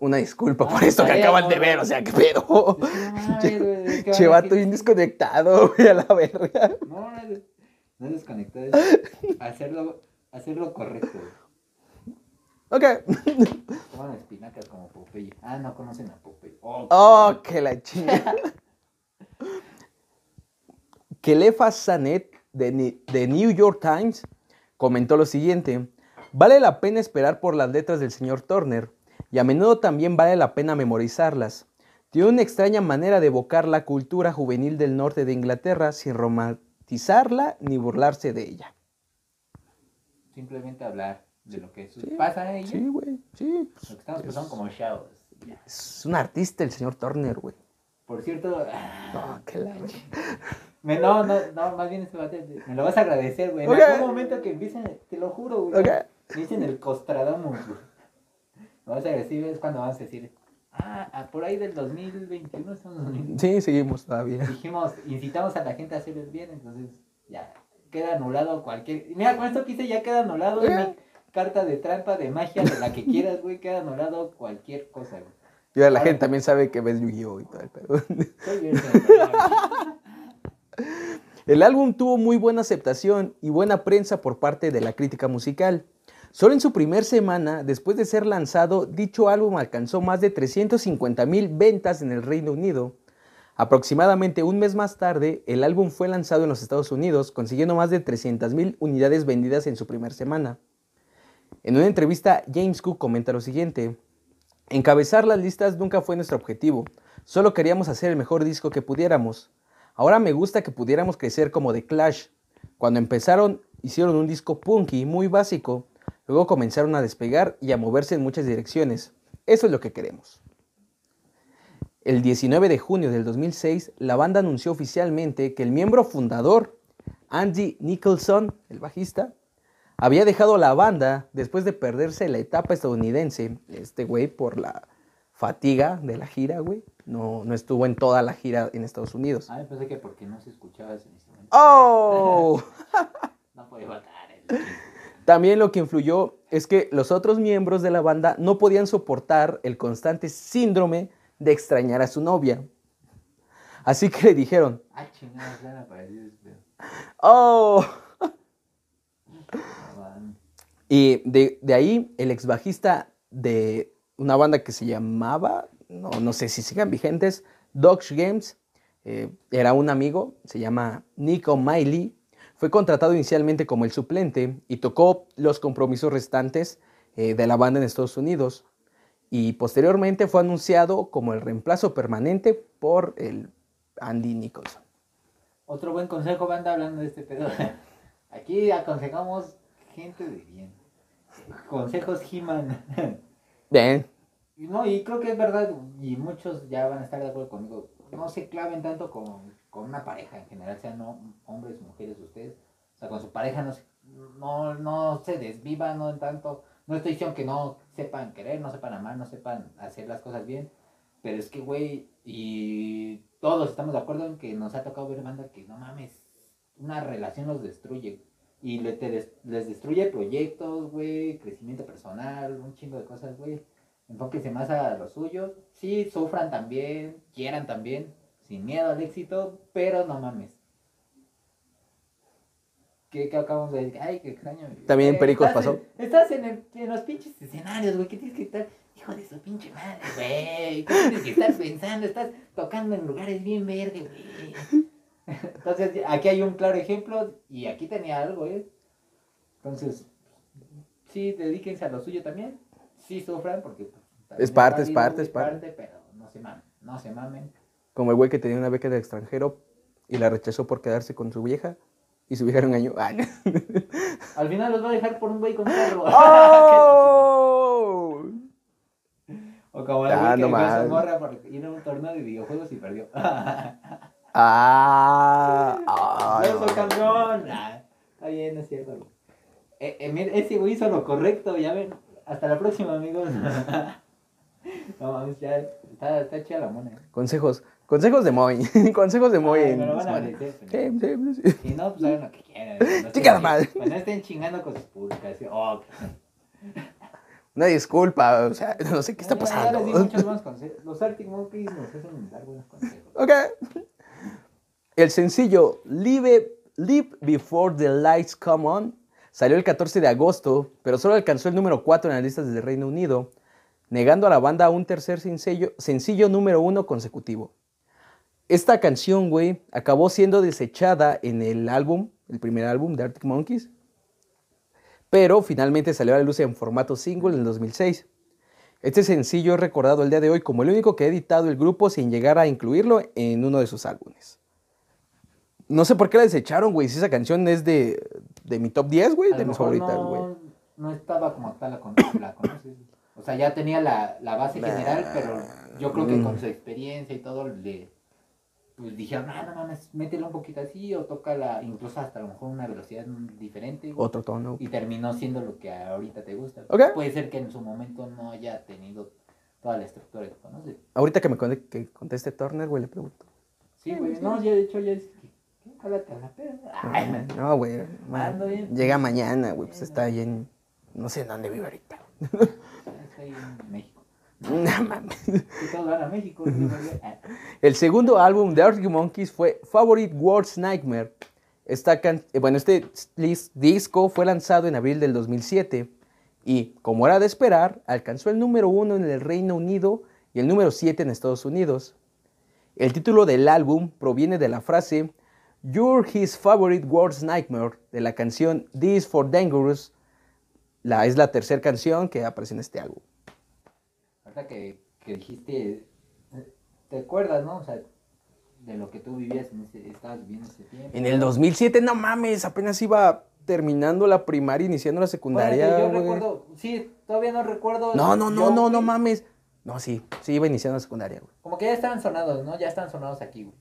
Una disculpa por esto que acaban de ver, o sea, qué pedo. Es que no mames, güey, es que van a Che, vato decir- bien desconectado, güey, a la verga. No, no es, no es hacerlo, hacerlo correcto. Ok. Coman espinacas como Popeye. Ah, no conocen a Popeye. Oh, Oh, que la chinga. Kelefa Sanet de, de New York Times comentó lo siguiente: Vale la pena esperar por las letras del señor Turner y a menudo también vale la pena memorizarlas. Tiene una extraña manera de evocar la cultura juvenil del norte de Inglaterra sin romantizarla ni burlarse de ella. Simplemente hablar de lo que Sí, pasa a ella. Sí, güey, sí. Lo que estamos pasando como shows. Ya. Es un artista el señor Turner, güey. Por cierto, ah, No, que la me, no, no, no, más bien este me lo vas a agradecer, güey. En algún momento que empiecen, te lo juro, güey. Ok. Me dicen el Costradamus, güey. Me vas a agradecer, es cuando vamos a decir, ah, por ahí del 2021 estamos en 2021. Sí, seguimos todavía. dijimos, incitamos a la gente a hacer el bien, entonces ya queda anulado cualquier. Mira, con esto que hice ya queda anulado Ok. una carta de trampa, de magia, de la que quieras, güey, queda anulado cualquier cosa, güey. Y ahora la gente también sabe que ves Yu-Gi-Oh! y todo el pedo. El álbum tuvo muy buena aceptación y buena prensa por parte de la crítica musical. Solo en su primer semana, después de ser lanzado, dicho álbum alcanzó más de 350 mil ventas en el Reino Unido. Aproximadamente un mes más tarde, el álbum fue lanzado en los Estados Unidos, consiguiendo más de 300 mil unidades vendidas en su primera semana. En una entrevista, James Cook comenta lo siguiente. Encabezar las listas nunca fue nuestro objetivo, solo queríamos hacer el mejor disco que pudiéramos. Ahora me gusta que pudiéramos crecer como The Clash. Cuando empezaron, hicieron un disco punky muy básico, luego comenzaron a despegar y a moverse en muchas direcciones. Eso es lo que queremos. El 19 de junio del 2006, la banda anunció oficialmente que el miembro fundador, Andy Nicholson, el bajista, había dejado la banda después de perderse la etapa estadounidense. Este güey, por la fatiga de la gira, güey, no, no estuvo en toda la gira en Estados Unidos. Ah, pensé que porque no se escuchaba ese instrumento. ¡Oh! No podía faltar el También lo que influyó es que los otros miembros de la banda no podían soportar el constante síndrome de extrañar a su novia. Así que le dijeron, Ah. ¡Oh! Man. Y de, de ahí el ex bajista de una banda que se llamaba, no, no sé si sigan vigentes, Dogs Games, eh, era un amigo, se llama Nico Miley, fue contratado inicialmente como el suplente y tocó los compromisos restantes eh, de la banda en Estados Unidos y posteriormente fue anunciado como el reemplazo permanente por el Andy Nicholson. Otro buen consejo, banda, hablando de este pedo. Aquí aconsejamos gente de bien. Consejos He-Man. Bien, No, y creo que es verdad, y muchos ya van a estar de acuerdo conmigo. No se claven tanto con, con una pareja en general, sean no, hombres, mujeres, ustedes. O sea, con su pareja no se, no, no se desvivan, no tanto. No estoy diciendo que no sepan querer, no sepan amar, no sepan hacer las cosas bien. Pero es que, güey, y todos estamos de acuerdo en que nos ha tocado ver banda que no mames, una relación los destruye. Y le- te les destruye proyectos, güey, crecimiento personal, un chingo de cosas, güey. Enfóquense más a lo suyo. Sí, sufran también, quieran también, sin miedo al éxito, pero no mames. ¿Qué, qué acabamos de decir? Ay, qué extraño. También Eh, Pericos estás pasó. en- estás en, el- en los pinches escenarios, güey. ¿Qué tienes que estar? Hijo de su pinche madre, güey. ¿Qué tienes que estar pensando? Estás tocando en lugares bien verdes, güey. Entonces, aquí hay un claro ejemplo y aquí tenía algo, ¿eh? Entonces, sí, dedíquense a lo suyo también. Sí, sufran porque... pues, Es parte, es parte, güey, es parte. Pero no se mamen, no se mamen. Como el güey que tenía una beca de extranjero y la rechazó por quedarse con su vieja. Y su vieja era un año. Ah, no. Al final los va a dejar por un güey con carro. ¡Oh! o como el Ah, güey que no a morra por ir a un torneo de videojuegos y perdió. Ah, ah, ¡Eso, no. campeón! Ah, está bien, es cierto. güey. Eh, eh, mira, ese güey hizo lo correcto, ya ven. Hasta la próxima, amigos. no mames, ya está, está chida la mona. eh. Consejos. Consejos de Moy. Consejos de Moy. En van a Sí, sí, sí. Si no, pues hagan lo que quieran. No Chica madre. pues No estén chingando con sus publicaciones. Oh, Una disculpa, o sea, no sé qué está ya- ya pasando. les di muchos buenos consejos. Los Arctic Monkeys nos hacen dar buenos consejos. Ok. El sencillo Live, Live Before the Lights Come On salió el 14 de agosto, pero solo alcanzó el número 4 en las listas del Reino Unido, negando a la banda un tercer sencillo, sencillo número 1 consecutivo. Esta canción, güey, acabó siendo desechada en el álbum, el primer álbum de Arctic Monkeys, pero finalmente salió a la luz en formato single en el 2006. Este sencillo es recordado el día de hoy como el único que ha editado el grupo sin llegar a incluirlo en uno de sus álbumes. No sé por qué la desecharon, güey, si esa canción es de, de mi top 10, güey, de mis favoritas, güey. no, no estaba como tal la, con- la conoces. O sea, ya tenía la, la base general, pero yo creo que con su experiencia y todo le pues dijeron, ah, no mames, mételo un poquito así o tócala incluso hasta a lo mejor una velocidad diferente. güey". Otro tono. Y terminó siendo lo que ahorita te gusta. Puede ser que en su momento no haya tenido toda la estructura que conoces. Ahorita que me con- que conteste Turner, güey, le pregunto. Sí, güey. No, ya de hecho ya es que. La No, güey. Llega mañana, güey, pues está ahí en... No sé en dónde vive ahorita. Estoy en México. No mames. A México. El segundo álbum de Arctic Monkeys fue Favorite Worst Nightmare. Esta can- eh, bueno, este disco fue lanzado en abril del 2007 y, como era de esperar, alcanzó el número uno en el Reino Unido y el número 7 en Estados Unidos. El título del álbum proviene de la frase You're his favorite worst nightmare de la canción This for Dangerous. La, es la tercera canción que aparece en este álbum. Ahorita que, que dijiste. ¿Te acuerdas, no? O sea, de lo que tú vivías en ese. Estabas viviendo ese tiempo. En el 2007, no mames, apenas iba terminando la primaria, iniciando la secundaria. Bueno, yo güey. recuerdo. Sí, todavía no recuerdo. No, no, no, yo no, no mames. No, sí, sí iba iniciando la secundaria, güey. Como que ya estaban sonados, ¿no? Ya están sonados aquí, güey.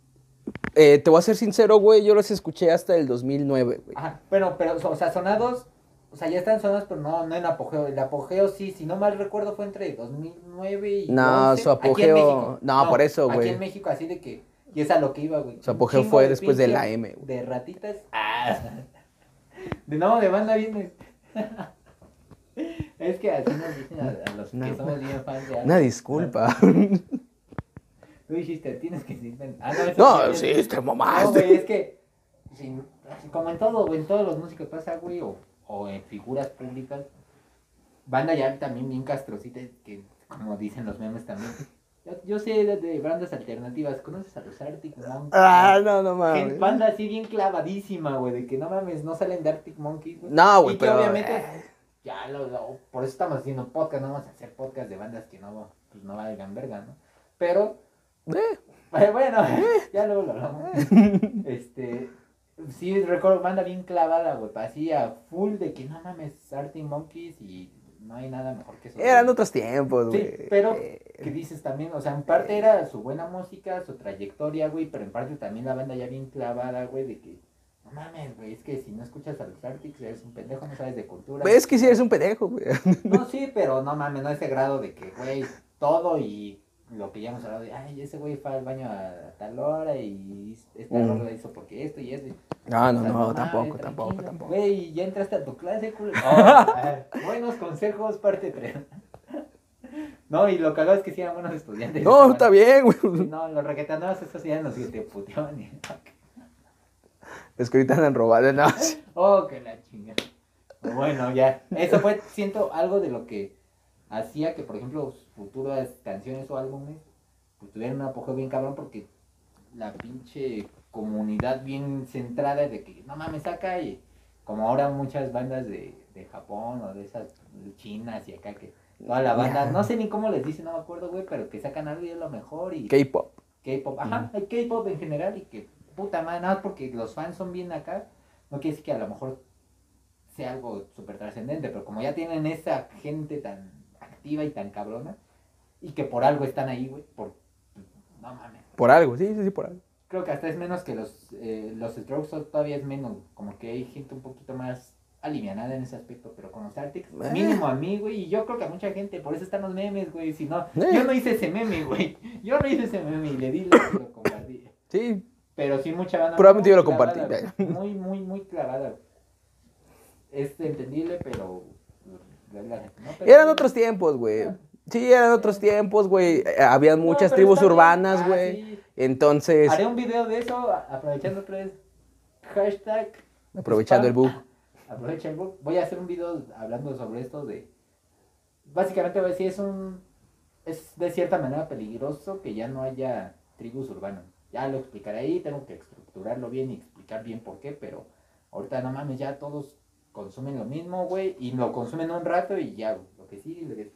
Eh, te voy a ser sincero, güey, yo los escuché hasta el 2009, güey. Ajá, bueno, pero, o sea, sonados, o sea, ya están sonados, pero no, no en apogeo. El apogeo sí, si no mal recuerdo, fue entre 2009 y No, 11, su aquí en apogeo- México. no, por eso, güey. Aquí en México, así de que, y es a lo que iba, güey. Su apogeo fue de después de la M, güey. De ratitas. Ah, de no, de banda bien. es que así nos dicen a, a los que No. somos bien fans de algo. Una disculpa. Tú dijiste, tienes que decir. Ah, no, No, sí, te No, mamaste. güey, es que, sí, como en todo, güey, en todos los músicos pasa, güey, o, o en figuras públicas, banda ya también bien castrocita, que como dicen los memes también. Yo, yo sé de, de bandas alternativas, ¿conoces a los Arctic Monkeys? Ah, no, no mames. Banda así bien clavadísima, güey, de que no mames, no salen de Arctic Monkeys. No, güey, Y que pero- obviamente, eh. ya, lo, lo- por eso estamos haciendo podcast, no vamos a hacer podcast de bandas que no, pues no valgan verga, ¿no? Pero, Eh, eh, Bueno, ya luego lo hablamos. Este, sí, recuerdo banda bien clavada, güey, así a full de que no mames, Arctic Monkeys y no hay nada mejor que eso. Eran güey. otros tiempos, Sí, güey. pero Eh, que dices también, o sea, en parte era su buena música, su trayectoria, güey, pero en parte también la banda ya bien clavada, güey, de que no mames, güey, es que si no escuchas a los Arctics eres un pendejo, no sabes de cultura. Es que si eres un pendejo, güey. No, sí, pero no mames, no a ese grado de que, güey, todo y lo que ya hemos hablado de, ay, ese güey fue al baño a tal hora y esta Mm. hora lo hizo porque esto y esto. No, no, O sea, no, tampoco, tampoco, tampoco. Güey, ya entraste a tu clase, culo. Oh, a ver, buenos consejos, parte 3. No, y lo cagado es que sí eran buenos estudiantes. No, está bien, güey. Sí, No, los reggaetoneros esos ya nos te puteaban. y- Es que ahorita andan robando, no. Oh, que la chingada. Bueno, ya. Eso fue, siento, algo de lo que hacía que, por ejemplo, futuras canciones o álbumes pues, tuvieran un apogeo bien cabrón porque la pinche comunidad bien centrada de que no mames saca y como ahora muchas bandas de, de Japón o de esas chinas y acá que toda la banda, no sé ni cómo les dicen, no me acuerdo, güey, pero que sacan algo y es lo mejor y K-pop. K-pop, ajá, hay K-pop en general y que puta madre, nada más porque los fans son bien acá, no quiere decir que a lo mejor sea algo súper trascendente, pero como ya tienen esa gente tan activa y tan cabrona, y que por algo están ahí, güey, por, no mames, Por algo, sí, sí, sí, por algo. creo que hasta es menos que los, eh, los Strokes, o todavía es menos, como que hay gente un poquito más alivianada en ese aspecto, pero con los Arctics, Eh. mínimo a mí, güey, y yo creo que a mucha gente, por eso están los memes, güey, si no, Eh. yo no hice ese meme, güey, yo no hice ese meme y le di like y lo compartí. Sí, Pero sí, mucha banda. Probablemente yo lo clavada, compartí. Muy, muy, muy clavada. Es entendible, pero. no, pero- eran otros tiempos, güey. Sí, eran otros tiempos, güey. Eh, Habían No, muchas tribus urbanas, Ah, güey. sí. Entonces, Haré un video de eso, aprovechando otra vez. Hashtag. aprovechando el bug. Aprovecha el bug. Voy a hacer un video hablando sobre esto de. Básicamente, voy a decir, es un. Es de cierta manera peligroso que ya no haya tribus urbanas. Ya lo explicaré ahí, tengo que estructurarlo bien y explicar bien por qué, pero ahorita no mames, ya todos consumen lo mismo, güey, y lo consumen un rato y ya, lo que sí, lo que-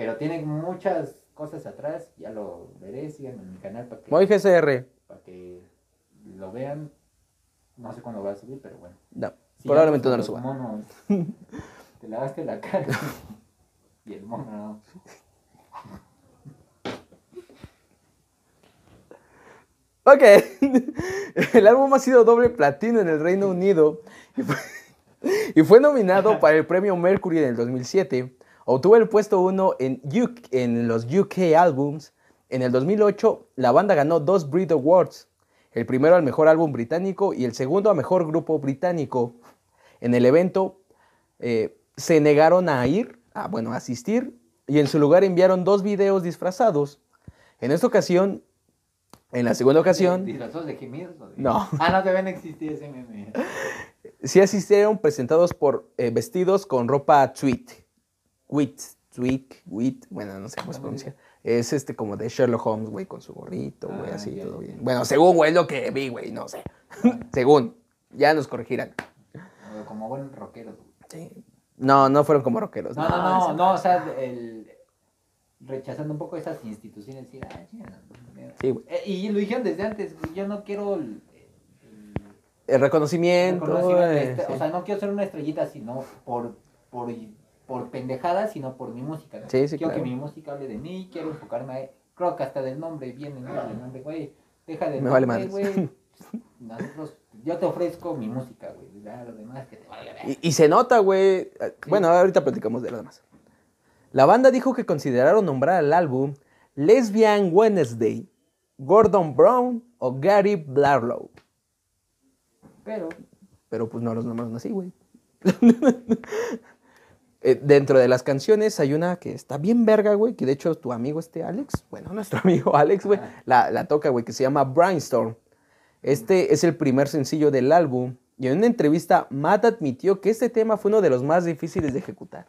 pero tiene muchas cosas atrás, ya lo veré, síganme en mi canal para que, Muy GCR. para que lo vean, no sé cuándo va a subir, pero bueno. No, Sí, probablemente no lo suba. monos. Te lavaste la cara. y el mono, no. Ok. El álbum ha sido doble platino en el Reino Unido y fue, y fue nominado para el premio Mercury en el 2007. Obtuvo el puesto 1 en, los UK Albums. En el 2008, la banda ganó dos Brit Awards. El primero al mejor álbum británico y el segundo a mejor grupo británico. En el evento eh, se negaron a ir, a, bueno, a asistir, y en su lugar enviaron dos videos disfrazados. En esta ocasión, en la segunda ocasión, ¿Disfrazados de gemidos? No. Ah, no deben existir ese meme. sí asistieron presentados por eh, vestidos con ropa tweet. Wit, tweet, wit, bueno, no sé cómo se pronuncia. Es este como de Sherlock Holmes, güey, con su gorrito, güey, Ah, así, todo bien. Bueno, según, güey, lo que vi, güey, no sé. según, ya nos corregirán. Como buen rockero. Sí. No, no fueron como rockeros. No, no, no, no, o sea, el, rechazando un poco esas instituciones. Decir, ah, chinga, mira. Sí, güey. Eh, y lo dijeron desde antes, güey, yo no quiero el, el- El el reconocimiento. reconocimiento, eh, este, sí. o sea, no quiero ser una estrellita, sino por, por, por pendejada, sino por mi música. ¿no? Sí, sí, quiero claro. que mi música hable de mí, quiero enfocarme a, creo que hasta del nombre viene, ¿no? Del nombre, güey, deja de Me vale nombre, güey. Nosotros, yo te ofrezco mi música, güey, ya lo demás que te valga ver. Y, y se nota, güey. Bueno, ahorita platicamos de lo demás. La banda dijo que consideraron nombrar al álbum Lesbian Wednesday, Gordon Brown o Gary Blarlow. Pero, Pero pues no los nombraron así, güey. Eh, dentro de las canciones hay una que está bien verga, güey, que de hecho tu amigo este Alex, bueno, nuestro amigo Alex, güey, la, la toca, güey, que se llama Brainstorm. Este es el primer sencillo del álbum y en una entrevista Matt admitió que este tema fue uno de los más difíciles de ejecutar.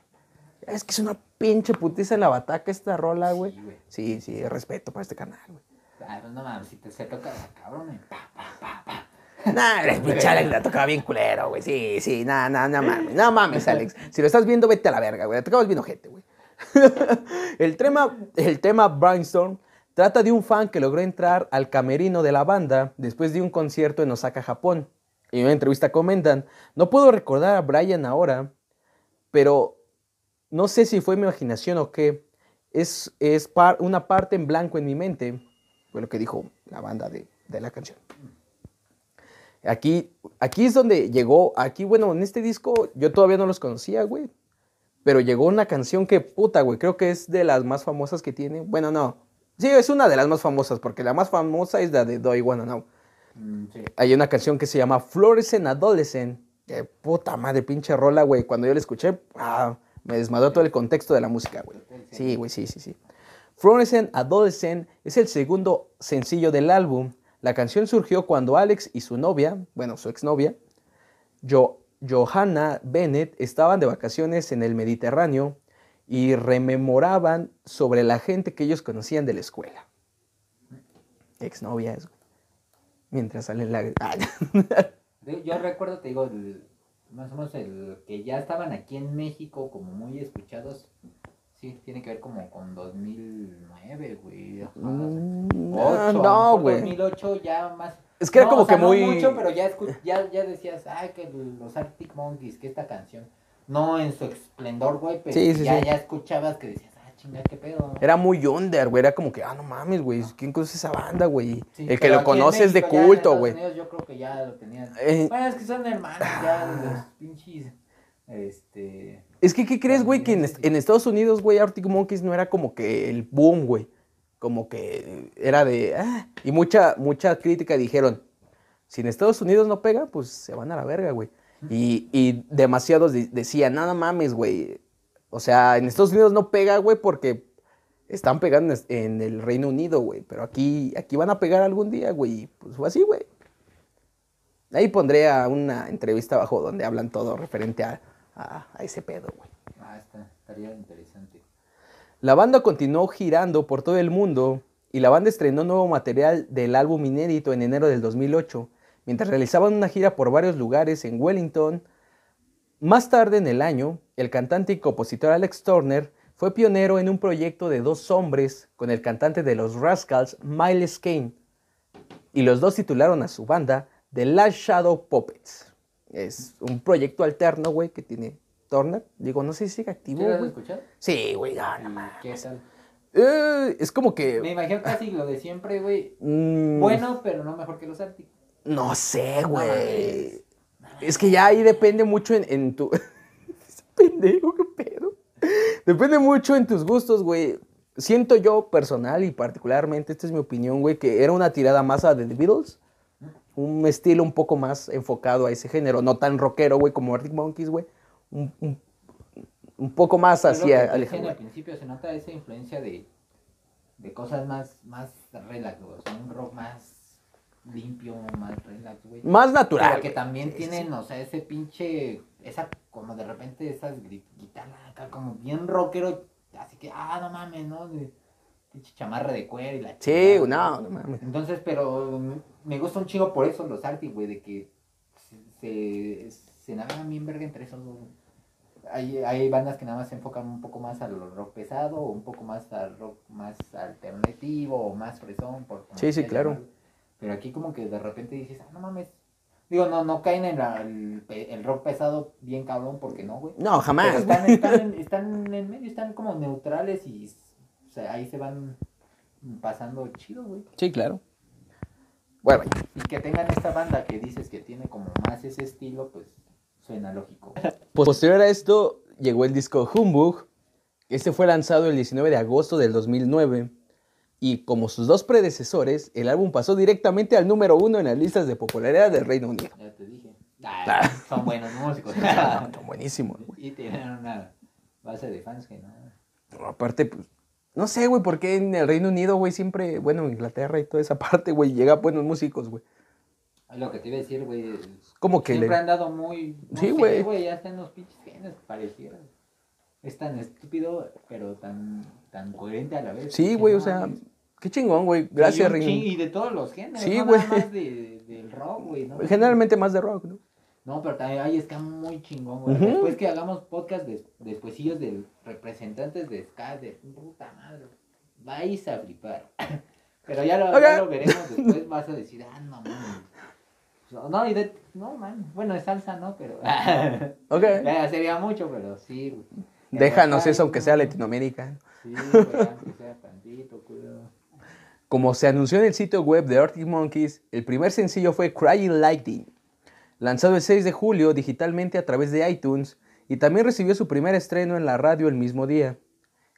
Es que es una pinche putiza en la bataca esta rola, güey. Sí. Sí, sí, respeto para este canal, güey. pues no mames, si te se toca la cabrón, pa, pa, pa, pa. Nah, eres pinche Alex, la tocaba bien culero, güey. Sí, sí, nada, nada, no mames. No mames, Alex. Si lo estás viendo, vete a la verga, güey. La tocabas bien ojete, güey. el, tema, el tema Brainstorm trata de un fan que logró entrar al camerino de la banda después de un concierto en Osaka, Japón. Y en una entrevista comentan, no puedo recordar a Brian ahora, pero no sé si fue mi imaginación o qué. Es, es par- una parte en blanco en mi mente, fue lo que dijo la banda de, de la canción. Aquí, aquí es donde llegó, aquí, bueno, en este disco yo todavía no los conocía, güey. Pero llegó una canción que, puta, güey, creo que es de las más famosas que tiene. Bueno, no. Sí, es una de las más famosas, porque la más famosa es la de Do I Wanna Know. Mm, sí. Hay una canción que se llama Fluorescent Adolescent. Que puta madre, pinche rola, güey. Cuando yo la escuché, ah, me desmadró todo el contexto de la música, güey. Sí, güey, sí, sí, sí. Fluorescent Adolescent es el segundo sencillo del álbum. La canción surgió cuando Alex y su novia, bueno, su exnovia, Jo- Johanna Bennett, estaban de vacaciones en el Mediterráneo y rememoraban sobre la gente que ellos conocían de la escuela. Exnovias. Mientras salen la... Ah, Yo- recuerdo, te digo, más o menos el que ya estaban aquí en México como muy escuchados. Sí, tiene que ver como con 2009, güey. ajá, Mm, ocho, a lo no, mejor güey. 2008 ya más. Es que era No, como o sea, que no muy... mucho, pero ya, escu- ya, ya decías, ay, que los Arctic Monkeys, que esta canción. No en su esplendor, güey, pero Sí, sí, ya, sí. ya escuchabas que decías, ah, chinga, qué pedo. Era muy under, güey. Era como que, ah, no mames, güey. ¿Quién conoce esa banda, güey? El que lo conoce es de culto, güey. Yo creo que ya lo tenían. Eh, Bueno, es que son hermanos ya de los pinches. Este. Es que, ¿qué crees, güey? Que en, est- en Estados Unidos, güey, Arctic Monkeys no era como que el boom, güey. Como que era de... ah, y mucha, mucha crítica dijeron, si en Estados Unidos no pega, pues se van a la verga, güey. Y, y demasiados de- decían, nada mames, güey. O sea, en Estados Unidos no pega, güey, porque están pegando en el Reino Unido, güey. Pero aquí, aquí van a pegar algún día, güey. Pues fue así, güey. Ahí pondré a una entrevista abajo donde hablan todo referente a, a- a ese pedo, güey. Ah, está, estaría interesante. La banda continuó girando por todo el mundo y la banda estrenó nuevo material del álbum inédito en enero del 2008, mientras realizaban una gira por varios lugares en Wellington. Más tarde en el año, el cantante y compositor Alex Turner fue pionero en un proyecto de dos hombres con el cantante de los Rascals, Miles Kane, y los dos titularon a su banda The Last Shadow Puppets. Es un proyecto alterno, güey, que tiene Turner. Digo, no sé si sigue ¿Sí activo, güey. escuchado? Sí, güey, no, no mames. ¿Qué tal? Eh, es como Me que. imagino casi lo de siempre, güey. mm, Bueno, pero no mejor que los Arctic. No sé, güey. es que ya ahí depende mucho en, en tu. Pendejo, qué pedo. Depende mucho en tus gustos, güey. Siento yo personal y particularmente, esta es mi opinión, güey, que era una tirada más a The Beatles. Un estilo un poco más enfocado a ese género, no tan rockero, güey, como Arctic Monkeys, güey. Un, un- un poco más lo hacia decía alejado. al principio se nota esa influencia de, de cosas más, más relax, güey. O sea, un rock más limpio, más relax, güey. Más natural. Pero que güey. también tienen, sí. o sea, ese pinche, esa, como de repente esas guitarras acá, como bien rockero, así que, ah, no mames, ¿no? De, chamarra de cuero y la Sí, chingada, no, no mames. Entonces, pero me gusta un chingo por eso los Arctic, güey, de que se, se, se navegan bien verga entre esos dos. Hay, hay bandas que nada más se enfocan un poco más al rock pesado, o un poco más al rock más alternativo, o más fresón, por Sí, sí, claro. Pero aquí como que de repente dices, ah, no mames. Digo, no, no caen en la- el, el rock pesado bien cabrón, porque no, güey. No, jamás. están, están, en, están en medio, están como neutrales y o sea, ahí se van pasando chido, güey. Sí, claro. Bueno, Y que tengan esta banda que dices que tiene como más ese estilo, pues suena lógico. Pues, Posterior a esto llegó el disco Humbug. Este fue lanzado el 19 de agosto del 2009 y como sus dos predecesores, el álbum pasó directamente al número uno en las listas de popularidad del Reino Unido. Ya te dije. Ah. Son buenos músicos. Está buenísimo, güey. y tienen una base de fans que no. Pero Aparte, pues, no sé, güey, por qué en el Reino Unido, güey, siempre, bueno, Inglaterra y toda esa parte, güey, llega buenos músicos, güey. Lo que te iba a decir, güey. Como que Siempre le... han dado muy. no Sí, güey. güey. Ya están los pinches genes parecieran. Es tan estúpido, pero tan, tan coherente a la vez. Sí, güey, no o sea, qué chingón, güey. Gracias, chin- Y de todos los géneros. Sí, no güey. nada más de, del rock, güey. ¿no? Generalmente más de rock, ¿no? No, pero también hay ska muy chingón, güey. Después que hagamos podcast de, despuésillos de representantes de ska, de puta madre. Vais a flipar. Pero ya lo, ya lo veremos después, vas a decir, ah, no mames. No, y de, no, man. Bueno, es salsa, ¿no? Pero. Ok. sería mucho, pero sí, güey. Déjanos Ay, eso, aunque sea no. Latinoamérica. Sí, güey, aunque sea tantito, cuidado. Como se anunció en el sitio web de Arctic Monkeys, el primer sencillo fue Crying Lightning, lanzado el 6 de julio digitalmente a través de iTunes y también recibió su primer estreno en la radio el mismo día.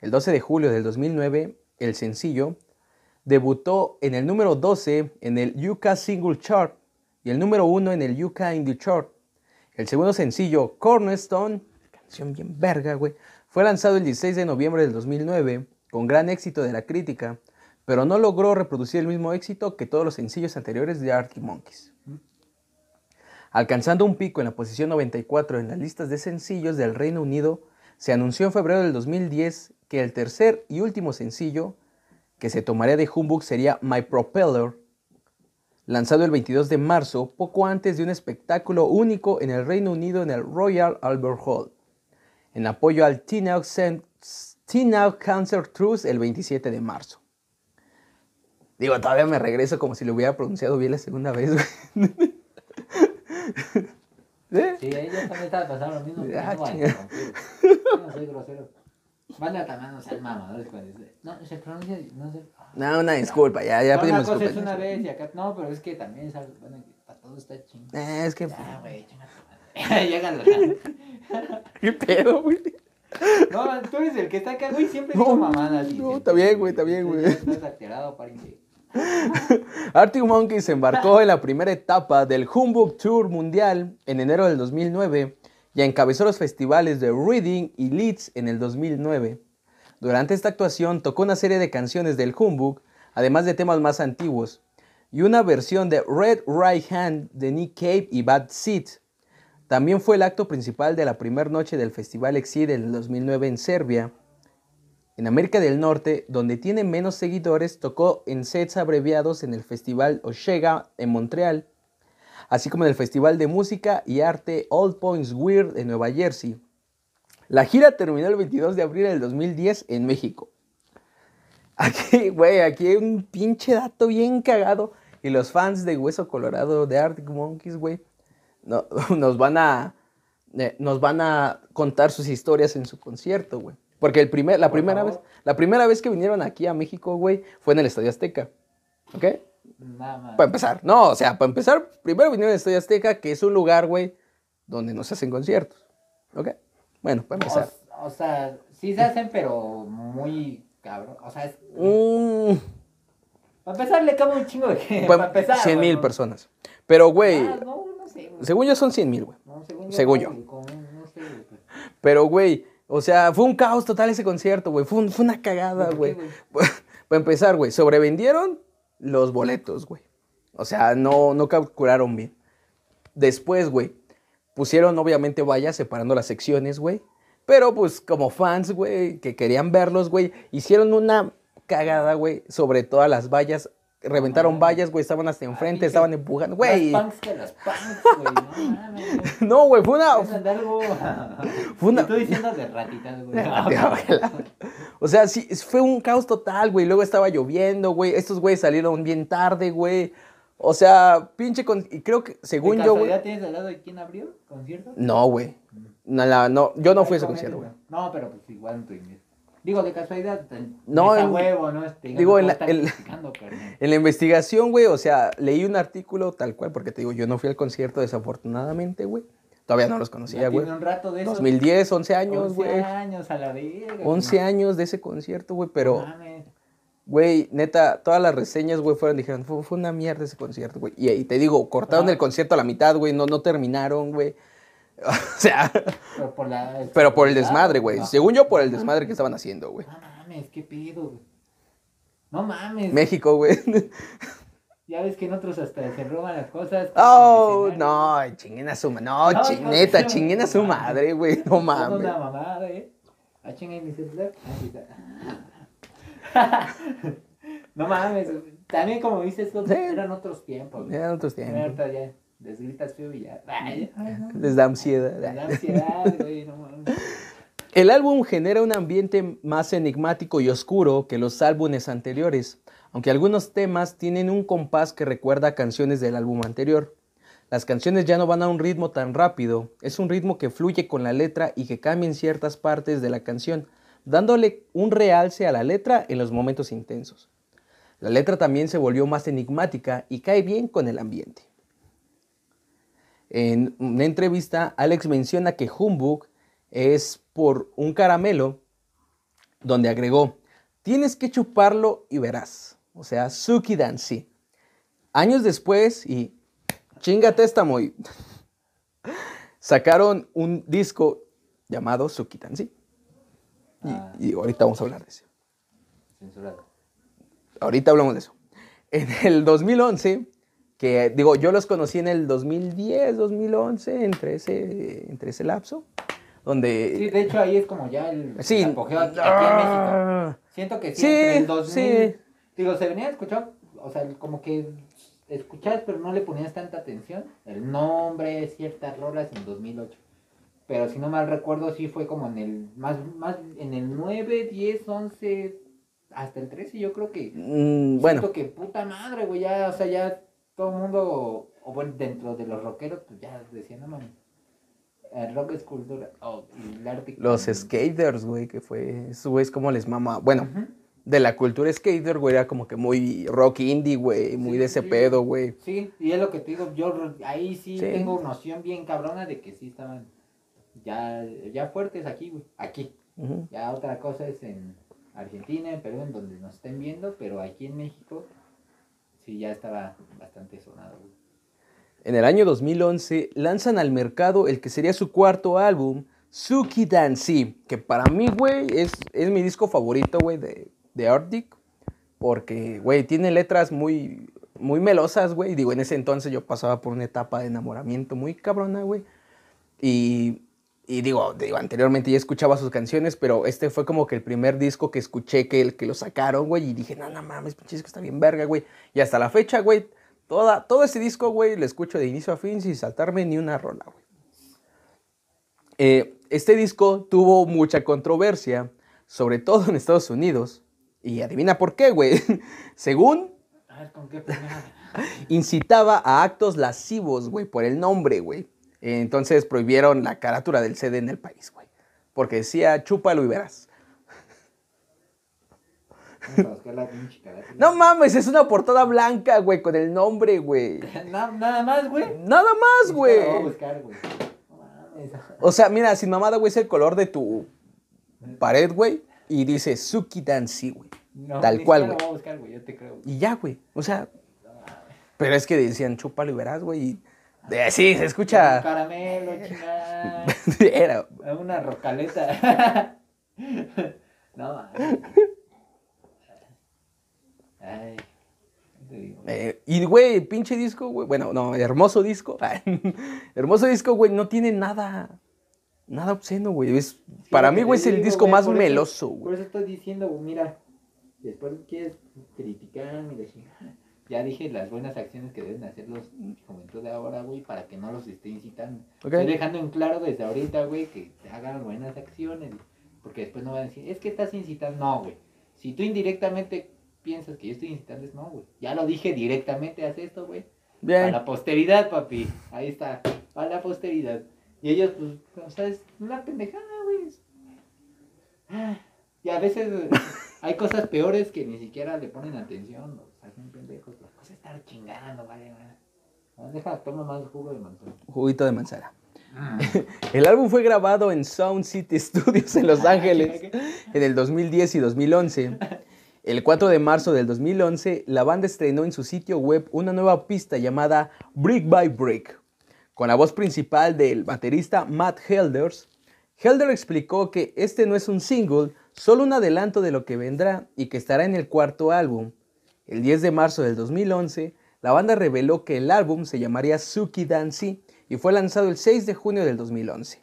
El 12 de julio del 2009, el sencillo debutó en el número 12 en el UK Single Chart y el número 1 en el UK Indie Chart. El segundo sencillo, Cornerstone, canción bien verga, güey, fue lanzado el 16 de noviembre del 2009 con gran éxito de la crítica pero no logró reproducir el mismo éxito que todos los sencillos anteriores de Arctic Monkeys. Alcanzando un pico en la posición 94 en las listas de sencillos del Reino Unido, se anunció en febrero del 2010 que el tercer y último sencillo que se tomaría de Humbug sería My Propeller, lanzado el 22 de marzo, poco antes de un espectáculo único en el Reino Unido en el Royal Albert Hall, en apoyo al Teen Out Cancer Truth el 27 de marzo. Digo, todavía me regreso como si lo hubiera pronunciado bien la segunda vez. ¿Eh? Sí, ahí ya también estaba pasando lo mismo. Ah, no, no soy grosero. Manda también, no sean mamadores. No, se pronuncia, no sé. No, una disculpa, ya, ya pedimos disculpas. es una vez y acá, no, pero es que también, ¿sabes? Bueno, para todo está chingado. Eh, es que. Ya, güey, chingada. Llega ¿Qué pedo, güey? No, tú eres el que está acá, güey, siempre digo mamadas. No, está bien, güey, está bien, güey. Estás alterado, pariente. Arctic Monkeys se embarcó en la primera etapa del Humbug Tour Mundial en enero del 2009 y encabezó los festivales de Reading y Leeds en el 2009. Durante esta actuación tocó una serie de canciones del Humbug, además de temas más antiguos, y una versión de Red Right Hand de Nick Cave y Bad Seed. También fue el acto principal de la primera noche del Festival Exit en el 2009 en Serbia, en América del Norte, donde tiene menos seguidores, tocó en sets abreviados en el Festival Oshega en Montreal, así como en el Festival de Música y Arte Old Points Weird en Nueva Jersey. La gira terminó el 22 de abril del 2010 en México. Aquí, güey, aquí hay un pinche dato bien cagado. Y los fans de Hueso Colorado de Arctic Monkeys, güey, nos van a eh, nos van a contar sus historias en su concierto, güey. Porque el primer, la, primera vez, la primera vez que vinieron aquí a México, güey, fue en el Estadio Azteca. ¿Ok? Nada Para empezar. No, o sea, para empezar, primero vinieron al Estadio Azteca, que es un lugar, güey, donde no se hacen conciertos. ¿Ok? Bueno, para empezar. O, sea, sí se hacen, pero muy cabrón. O sea, es. Mm. Para empezar, le cabe un chingo de gente. Para, empezar. 100 mil personas. Pero, güey. Ah, no, no sé, según yo son 100 mil, güey. según yo. Pero, güey o sea, fue un caos total ese concierto, güey. Fue, una cagada, güey. Para empezar, güey, sobrevendieron los boletos, güey. O sea, no, no calcularon bien. Después, güey, pusieron obviamente vallas separando las secciones, güey. Pero pues como fans, güey, que querían verlos, güey, hicieron una cagada, güey, sobre todas las vallas reventaron vallas, güey, estaban hasta enfrente, estaban empujando, güey. Las punks que las punks, güey, no güey, fue una... Fue una... Estoy diciendo de ratitas, güey. o sea, sí, fue un caos total, güey, luego estaba lloviendo, güey, estos güeyes salieron bien tarde, güey. O sea, pinche con... Y creo que, según yo, güey... tienes al lado de quién abrió concierto? No, güey. No, no, yo no fui a ese concierto, güey. No, pero pues igual en tu Digo, de casualidad, no, en, huevo, ¿no? Este, digo, en la, en la, investigación, güey, o sea, leí un artículo tal cual, porque te digo, yo no fui al concierto desafortunadamente, güey. Todavía no los conocía, güey. un rato de eso. 2010, 11 años, güey. 11 años a la verga. 11 años de ese concierto, güey, pero... Güey, neta, todas las reseñas, güey, fueron, dijeron, fue, fue, una mierda ese concierto, güey. Y, y, te digo, cortaron el concierto a la mitad, güey, no, no terminaron, güey. O sea. Pero por, el desmadre, güey. Según yo, por el desmadre que estaban haciendo, güey. No mames, qué pedo, güey. No mames. México, güey. Ya ves que en otros hasta se roban las cosas. Oh, no, chinguen a su madre. No, no chineta, chinguen a su madre, güey. No mames. una mamada, eh. Ah, chinguen mi celular. no mames. También, como dices, eran otros tiempos. Eran otros tiempos. Les gritas feo y ya. Les da ansiedad. Les da ansiedad, güey, no El álbum genera un ambiente más enigmático y oscuro que los álbumes anteriores, aunque algunos temas tienen un compás que recuerda a canciones del álbum anterior. Las canciones ya no van a un ritmo tan rápido, es un ritmo que fluye con la letra y que cambia en ciertas partes de la canción, dándole un realce a la letra en los momentos intensos. La letra también se volvió más enigmática y cae bien con el ambiente. En una entrevista, Alex menciona que Humbug es por un caramelo donde agregó, tienes que chuparlo y verás. O sea, Suki Dancy. Años después, y chingate esta muy, sacaron un disco llamado Suki Dancy. Ah. Y, y ahorita vamos a hablar de eso. Censurado. Ahorita hablamos de eso. En el 2011, que digo, yo los conocí en el 2010, 2011, entre ese, entre ese lapso, donde... Sí, de hecho ahí es como ya el, Sí. el apogeo aquí, aquí en México. Ah. Siento que sí, Sí, entre el 2000, sí. digo, se venía a escuchar, o sea, como que escuchabas pero no le ponías tanta atención, el nombre, ciertas rolas en 2008. Pero si no mal recuerdo, sí fue como en el, más, más, en el 9, 10, 11, hasta el 13, yo creo que, Mm, bueno, siento que puta madre, güey, ya, o sea, ya todo el mundo, o bueno, dentro de los rockeros, pues ya decían, no mames, el rock es cultura, oh, el arte. los skaters, güey, que fue, esos güeyes como les mama, bueno, de la cultura skater, güey, era como que muy rock indie, güey, muy Sí, de ese sí. pedo, güey. Sí, y es lo que te digo, yo ahí sí, Sí. tengo noción bien cabrona de que sí estaban ya, ya fuertes aquí, güey, aquí. Ya otra cosa es en Argentina, en Perú, en donde nos estén viendo, pero aquí en México sí ya estaba bastante sonado. En el año 2011 lanzan al mercado el que sería su cuarto álbum, Suki Dancy, que para mí, güey, es, es mi disco favorito, güey, de, de Arctic, porque, güey, tiene letras muy, muy melosas, güey. Digo, en ese entonces yo pasaba por una etapa de enamoramiento muy cabrona, güey. Y, y digo, digo, anteriormente ya escuchaba sus canciones, pero este fue como que el primer disco que escuché que, el, que lo sacaron, güey, y dije, no, no mames, pinche disco está bien verga, güey. Y hasta la fecha, güey, toda, todo ese disco, güey, lo escucho de inicio a fin sin saltarme ni una rola, güey. Eh, este disco tuvo mucha controversia, sobre todo en Estados Unidos. Y adivina por qué, güey. Según A ver, ¿con qué incitaba a actos lascivos, güey, por el nombre, güey. Entonces prohibieron la carátula del CD en el país, güey. Porque decía, chúpalo y verás. No mames, es una portada blanca, güey, con el nombre, güey. Na- nada más, güey. Nada más, Lo voy a güey. O sea, mira, sin mamada, güey, es el color de tu pared, güey. Y dice Suki Dancy, güey. No, Tal cual, güey. Y ya, güey. O sea, pero es que decían, chúpalo y verás, güey. y- de- sí, se Un escucha. caramelo, chingada. Era. Una rocaleta. no. Ay. ¿qué te digo? eh, y, güey, pinche disco, güey. Bueno, no, hermoso disco. hermoso disco, güey. No tiene nada. Nada obsceno, güey. Es, Sí, para mí, güey, es el digo, disco más por meloso, Por güey. eso estoy diciendo, güey, mira, después quieres criticar, mira, sí, ya dije las buenas acciones que deben hacer los juventud de ahora, güey, para que no los esté incitando. Estoy dejando en claro desde ahorita, güey, que hagan buenas acciones, porque después no van a decir, es que estás incitando, no, güey. Si tú indirectamente piensas que yo estoy incitando, es no, güey. Ya lo dije directamente, haz esto, güey. Para Bien. la posteridad, papi. Ahí está. Para la posteridad. Y ellos, pues, o sea, es una pendejada, güey. Ah, Y a veces hay cosas peores que ni siquiera le ponen atención. O sea, son pendejos. La cosa es estar chingando, vale, vale. Ah, Deja, toma más jugo de manzana. Juguito de manzana. El álbum fue grabado en Sound City Studios en Los Ángeles en el 2010 y 2011. El 4 de marzo del 2011, la banda estrenó en su sitio web una nueva pista llamada Brick by Brick, con la voz principal del baterista Matt Helders. Helder explicó que este no es un single, solo un adelanto de lo que vendrá y que estará en el cuarto álbum. El 10 de marzo del 2011, la banda reveló que el álbum se llamaría Suki Dancy y fue lanzado el 6 de junio del 2011.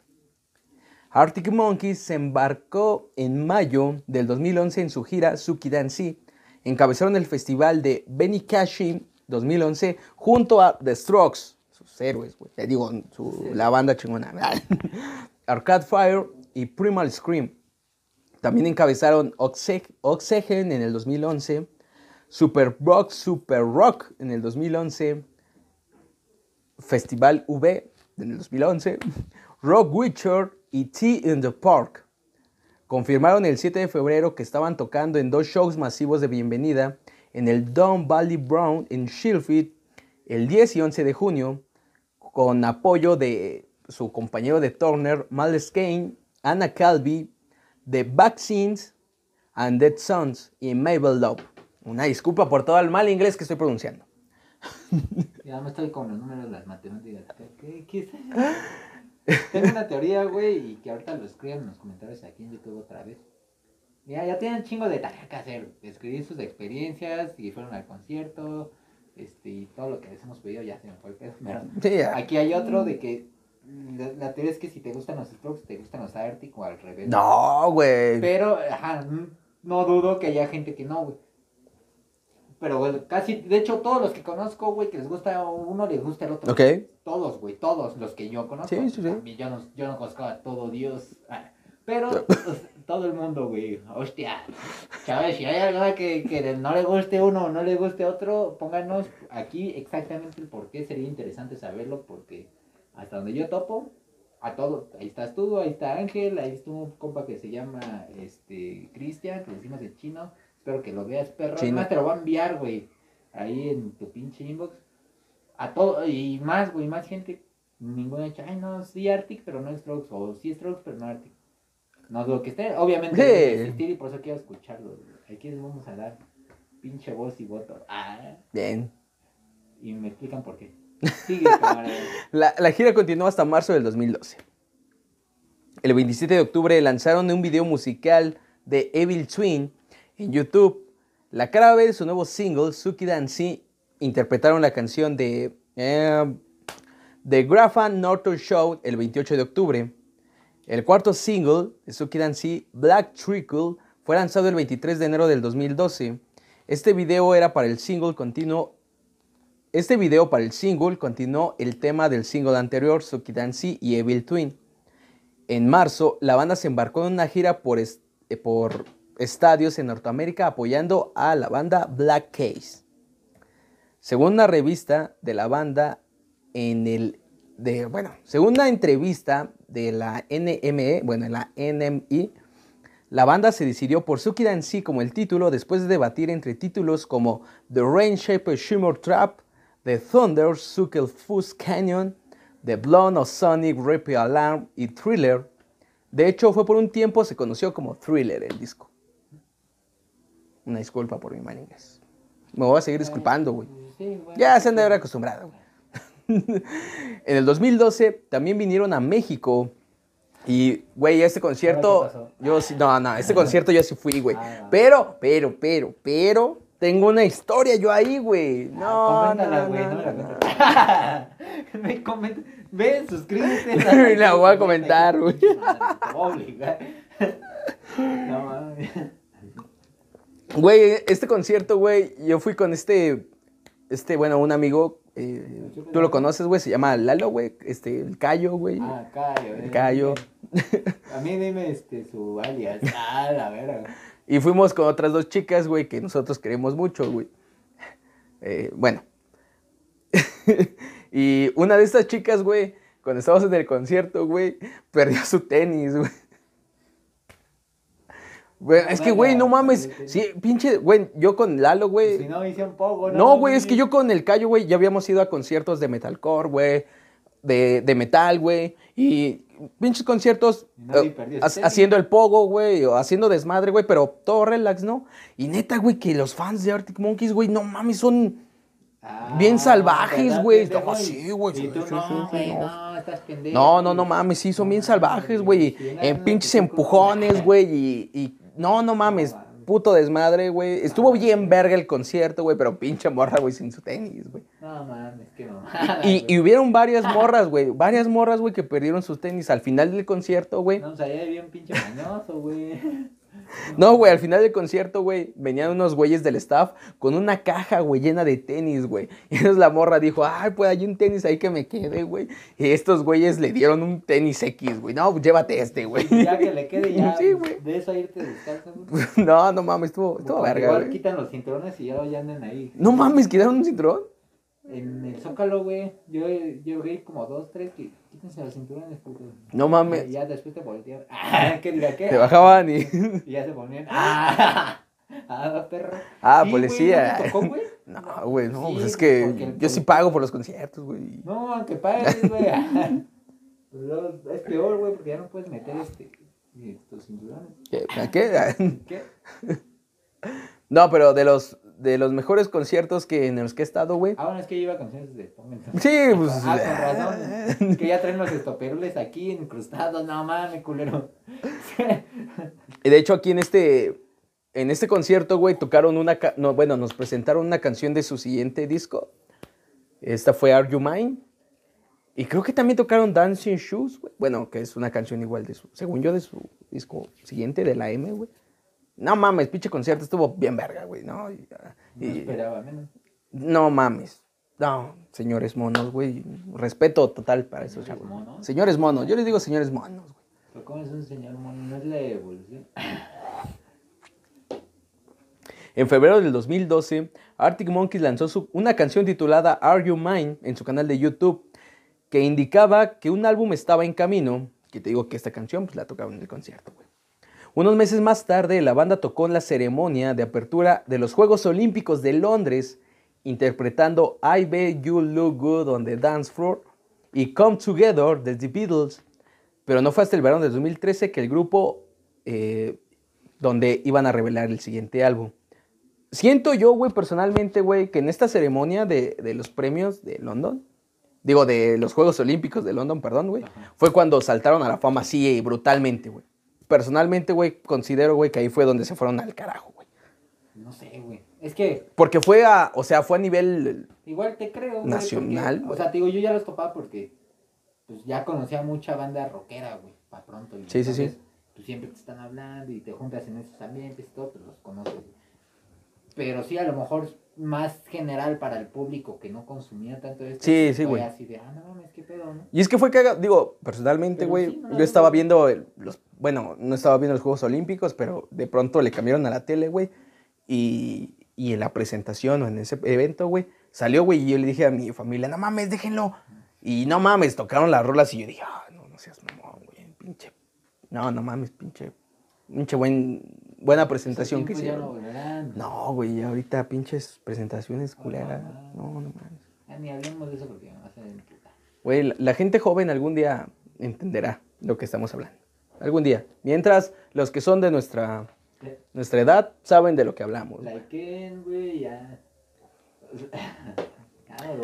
Arctic Monkeys se embarcó en mayo del 2011 en su gira Suki Dancy. Encabezaron el festival de Benny Cashin 2011 junto a The Strokes, sus héroes, güey. Te digo, su- la banda chingona. Arcade Fire y Primal Scream. También encabezaron Oxy- Oxygen en el 2011, Super Rock Super Rock en el 2011, Festival V en el 2011, Rock Witcher y Tea in the Park. Confirmaron el 7 de febrero que estaban tocando en dos shows masivos de bienvenida en el Don Valley Brown en Sheffield el 10 y 11 de junio, con apoyo de su compañero de Turner, Miles Kane, Anna Calvi, The Vaccines and Dead Sons y Mabel Love. Una disculpa por todo el mal inglés que estoy pronunciando. Ya me estoy con los números, las matemáticas. ¿Qué, qué es? Tengo una teoría, güey, y que ahorita lo escriban en los comentarios aquí en YouTube otra vez. Ya, ya tienen chingo de tarea que hacer. Escribir sus experiencias, si fueron al concierto, este, y todo lo que les hemos pedido ya se me fue el pedo. Pero Sí, ya. aquí hay otro de que la, la teoría es que si te gustan los Strokes, te gustan los Arctic o al revés. No, güey. Pero, ajá, no dudo que haya gente que no, güey. Pero, güey, casi, de hecho, todos los que conozco, güey, que les gusta uno, les gusta el otro. Ok. Todos, güey, todos los que yo conozco. Sí, sí, sí. Yo no, yo no conozco a todo Dios. ah, Pero pues, todo el mundo, güey. Hostia. Chavales, si hay algo que, que no le guste uno o no le guste otro, pónganos aquí exactamente el por qué. Sería interesante saberlo porque hasta donde yo topo, a todos. Ahí estás tú, ahí está Ángel, ahí está un compa que se llama este Cristian, que decimos en chino. Espero que lo veas, perro. Además te lo voy a enviar, güey. Ahí en tu pinche inbox. A todo, y más, güey, más gente. Ninguna ha dicho, ay, no, sí Arctic, pero no Strokes. O sí Strokes, pero no Arctic. No dudo que esté. Obviamente Sí. existir y por eso quiero escucharlo. güey. Aquí les vamos a dar pinche voz y voto. Ah, Bien. y me explican por qué. Sigue. La, la gira continuó hasta marzo del 2012. El 27 de octubre lanzaron un video musical de Evil Twin en YouTube. La de su nuevo single, Suki Dancy, interpretaron la canción de eh, The Grafan Norton Show el 28 de octubre. El cuarto single de Suki Dancy, Black Trickle, fue lanzado el 23 de enero del 2012. Este video era para el single continuo este video para el single continuó el tema del single anterior, Suki Dancy y Evil Twin. En marzo, la banda se embarcó en una gira por, eh, por estadios en Norteamérica apoyando a la banda Black Case. Según una revista de la banda en el de bueno, entrevista de la NME, bueno, en la la banda se decidió por Suki Dancy como el título después de debatir entre títulos como The Rain Shaper Shimmer Trap, The Thunder Sukel Fuzz Canyon, The Blonde of Sonic Repeat Alarm y Thriller. De hecho, fue por un tiempo se conoció como Thriller el disco. Una disculpa por mi mal inglés. Me voy a seguir disculpando, güey. Ya se han de haber acostumbrado, güey. en el 2012 también vinieron a México. Y, güey, este concierto. Yo sí, no, no, este concierto yo sí fui, güey. Ah. Pero, pero, pero, pero. Tengo una historia yo ahí, güey. No, Ah, no, coméntala, no, güey, no, no no. suscríbete. La voy a comentar, güey. No mames. Güey, este concierto, güey, yo fui con este, este, bueno, un amigo, eh, tú lo conoces, güey, se llama Lalo, güey, este, el Cayo, güey. Ah, Cayo. eh. El Cayo. A mí dime este, su alias. Ah, la verga. Y fuimos con otras dos chicas, güey, que nosotros queremos mucho, güey. Eh, bueno. y una de estas chicas, güey, cuando estábamos en el concierto, güey, perdió su tenis, güey. Es que, güey, no mames. Sí, pinche, güey, yo con Lalo, Si güey. no, hice un poco, ¿no? No, güey, es que yo con el Cayo, güey, ya habíamos ido a conciertos de metalcore, güey, de, de metal, güey, y pinches conciertos nadie eh, perdió ha- haciendo el pogo, güey, o haciendo desmadre, güey, pero todo relax, ¿no? Y neta, güey, que los fans de Arctic Monkeys, güey, no mames, son... Ah, bien salvajes, ¿verdad, güey? pendejo? No, sí, güey, Y sí, tú, sí, sí, no, sí, güey, no. no, estás pendejo. No, no, no mames, sí, son bien salvajes, güey, en pinches empujones, güey, y, y... No, no mames, puto desmadre, güey. Estuvo bien verga el concierto, güey, pero pinche morra, güey, sin su tenis, güey. No mames, qué mamada. Y, y hubieron varias morras, güey. Varias morras, güey, que perdieron sus tenis al final del concierto, güey. No, o sea, ya bien pinche mañoso, güey. No, güey, al final del concierto, güey, venían unos güeyes del staff con una caja, güey, llena de tenis, güey. Y entonces la morra dijo, ay, pues hay un tenis ahí que me quede, güey. Y estos güeyes le dieron un tenis X, güey. No, llévate este, güey. Ya que le quede ya. Sí, güey. De eso a irte descalzo, güey. No, no mames, estuvo, estuvo verga, Igual quitan los cinturones y ya, ya andan ahí. No mames, ¿quitaron un cinturón? En el Zócalo, güey, yo, vi como dos, tres que quítense los cinturones, puto. No mames. Y ya después te voltean. Ah, ¿Qué diga qué? Te bajaban y... Y ya se ponían. Ah, Ah, perro. Ah, Sí, policía. ¿no te tocó? No, güey, no, Sí, pues es que el yo sí pago por los conciertos, güey. No, aunque pagues, güey. Es peor, güey, porque ya no puedes meter este. Tus cinturones. ¿Qué? ¿A qué? ¿Qué? No, pero de los, de los mejores conciertos que, en los que he estado, güey. Ah, bueno, es que yo iba a canciones de. Sí, pues. Ah, con razón. Que ya traen los estoperoles aquí incrustados. No mames, culero. Y de hecho, aquí en este, en este concierto, güey, tocaron una. No, bueno, nos presentaron una canción de su siguiente disco. Esta fue Are You Mine. Y creo que también tocaron Dancing Shoes, güey. Bueno, que es una canción igual de su. Según yo, de su disco siguiente, de la M, güey. No mames, pinche concierto estuvo bien verga, güey, ¿no? Y, No y- esperaba menos. no mames. No, señores monos, güey. Respeto total para esos ¿Señores chavos. monos? Señores monos. Yo les digo señores monos, güey. Pero ¿cómo es un señor mono? No es la evolución. En febrero del 2012, Arctic Monkeys lanzó su- una canción titulada Are You Mine en su canal de YouTube, que indicaba que un álbum estaba en camino, que te digo que esta canción pues, la tocaron en el concierto. güey. Unos meses más tarde, la banda tocó en la ceremonia de apertura de los Juegos Olímpicos de Londres, interpretando I Bet You Look Good on the Dance Floor y Come Together de The Beatles, pero no fue hasta el verano del 2013 que el grupo, eh, donde iban a revelar el siguiente álbum. Siento yo, güey, personalmente, güey, que en esta ceremonia de, de los premios de London, digo, de los Juegos Olímpicos de London, perdón, güey, fue cuando saltaron a la fama así brutalmente, güey. Personalmente, güey, considero, güey, que ahí fue donde se fueron al carajo, güey. No sé, güey. Es que Porque fue a, o sea, fue a nivel... igual te creo. Nacional, porque-. O sea, te digo, yo ya los topaba porque pues ya conocía mucha banda rockera, güey, para pronto. y Sí, sí, sí. entonces, Pues siempre te están hablando y te juntas en esos ambientes y todo, pues los conoces. Pero sí, a lo mejor más general para el público que no consumía tanto esto. Sí, pues, sí, güey. así de, ah, no mames, qué pedo, ¿no? Y es que fue que, digo, personalmente, güey, sí, no, yo no, estaba no. viendo el- los, bueno, no estaba viendo los Juegos Olímpicos, pero de pronto le cambiaron a la tele, güey, y, y en la presentación o en ese evento, güey, salió, güey, y yo le dije a mi familia, no mames, déjenlo. Y no mames, tocaron las rolas y yo dije, ah, no, no seas mamón, güey, pinche, no, no mames, pinche, pinche buen, buena presentación que hicieron. No, güey, ahorita pinches presentaciones culeras, no, no, mames. Ya ni hablemos de eso porque me vas a. Güey, la, la gente joven algún día entenderá lo que estamos hablando. Algún día. Mientras los que son de nuestra, nuestra edad saben de lo que hablamos. güey, ya. Lo.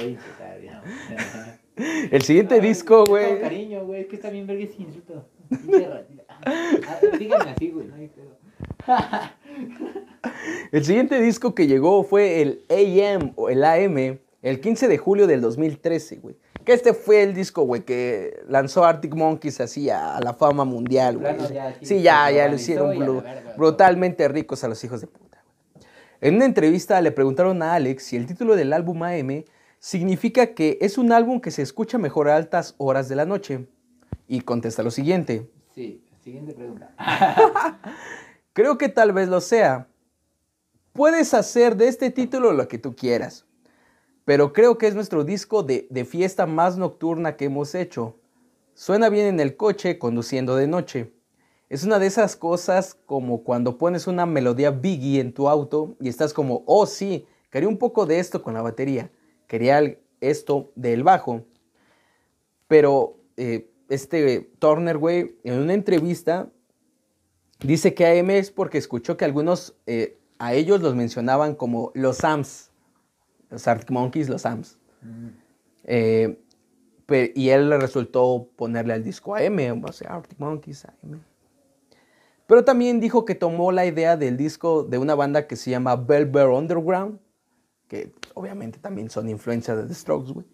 El siguiente disco, Con güey. cariño, güey, es que está bien verga ese insulto. Pinche ratita. Ah, Díganme así, güey, no hay pedo. El siguiente disco que llegó fue el AM o el AM el 15 de julio del 2013, güey. Que este fue el disco, güey, que lanzó Arctic Monkeys así a, la fama mundial, güey. Sí, ya, ya lo hicieron brutalmente ricos a los hijos de puta. En una entrevista le preguntaron a Alex si el título del álbum AM significa que es un álbum que se escucha mejor a altas horas de la noche. Y contesta lo siguiente. Sí, siguiente pregunta. Creo que tal vez lo sea. Puedes hacer de este título lo que tú quieras. Pero creo que es nuestro disco de, de fiesta más nocturna que hemos hecho. Suena bien en el coche conduciendo de noche. Es una de esas cosas como cuando pones una melodía Biggie en tu auto y estás como, oh sí, quería un poco de esto con la batería. Quería esto del bajo. Pero eh, este Turner, güey, en una entrevista Dice que AM es porque escuchó que algunos eh, a ellos los mencionaban como los Sams, los Arctic Monkeys, los Sams. Mm, Eh, y él le resultó ponerle al disco AM, o sea, Arctic Monkeys, AM. Pero también dijo que tomó la idea del disco de una banda que se llama Velvet Underground, que obviamente también son influencia de The Strokes, güey.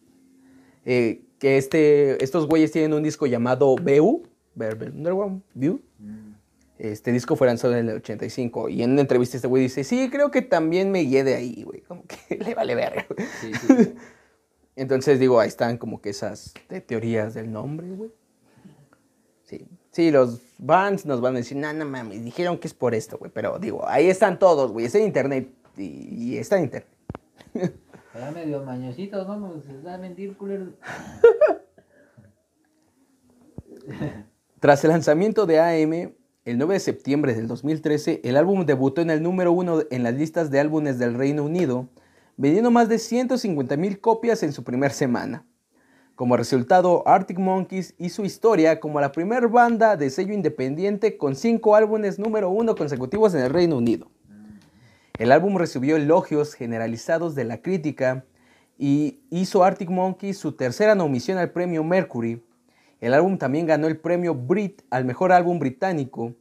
Eh, que este, estos güeyes tienen un disco llamado BU, Velvet Underground, View. mm. Este disco fue lanzado en el 85 y en una entrevista este güey dice, sí, creo que también me guié de ahí, güey, como que le vale verga. güey". Sí, sí, sí. Entonces digo, ahí están como que esas te- teorías del nombre, güey. Sí, sí, los bands nos van a decir, no, no mames, dijeron que es por esto, güey, pero digo, ahí están todos, güey, está en internet y, y está en internet. Era medio mañosito, ¿no? Nos da a mentir, culero. Tras el lanzamiento de AM, el 9 de septiembre del 2013, el álbum debutó en el número uno en las listas de álbumes del Reino Unido, vendiendo más de 150 mil copias en su primera semana. Como resultado, Arctic Monkeys hizo historia como la primera banda de sello independiente con cinco álbumes número uno consecutivos en el Reino Unido. El álbum recibió elogios generalizados de la crítica y hizo Arctic Monkeys su tercera nominación al premio Mercury. El álbum también ganó el premio Brit al mejor álbum británico.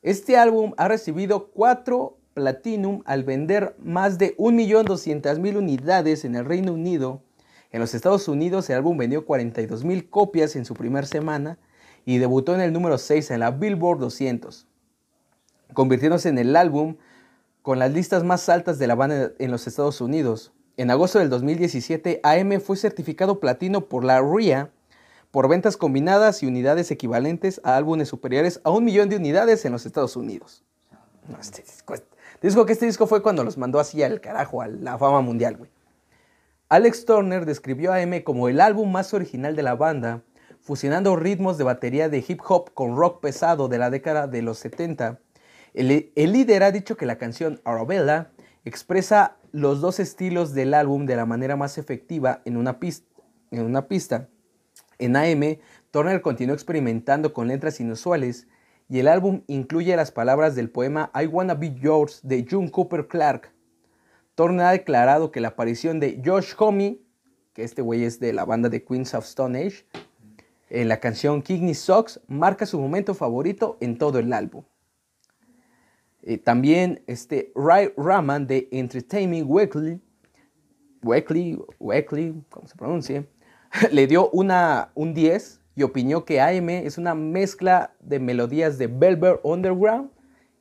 Este álbum ha recibido cuatro Platinum al vender más de 1.200.000 unidades en el Reino Unido. En los Estados Unidos el álbum vendió 42.000 copias en su primera semana y debutó en el número 6 en la Billboard 200, convirtiéndose en el álbum con las listas más altas de la banda en los Estados Unidos. En agosto del 2017, AM fue certificado platino por la RIA por ventas combinadas y unidades equivalentes a álbumes superiores a un millón de unidades en los Estados Unidos. este disco, que este disco fue cuando los mandó así al carajo, a la fama mundial, güey. Alex Turner describió a AM como el álbum más original de la banda, fusionando ritmos de batería de hip hop con rock pesado de la década de los 70 el, líder ha dicho que la canción Arabella expresa los dos estilos del álbum de la manera más efectiva en una pista. En AM, Turner continuó experimentando con letras inusuales y el álbum incluye las palabras del poema I Wanna Be Yours de June Cooper Clark. Turner ha declarado que la aparición de Josh Homme, que este güey es de la banda de Queens of Stone Age, en la canción Kidney Socks marca su momento favorito en todo el álbum. Eh, también este Ray Raman de Entertainment Weekly, Weekly, Weekly, como se pronuncia, le dio una, un 10 y opinó que AM es una mezcla de melodías de Velvet Underground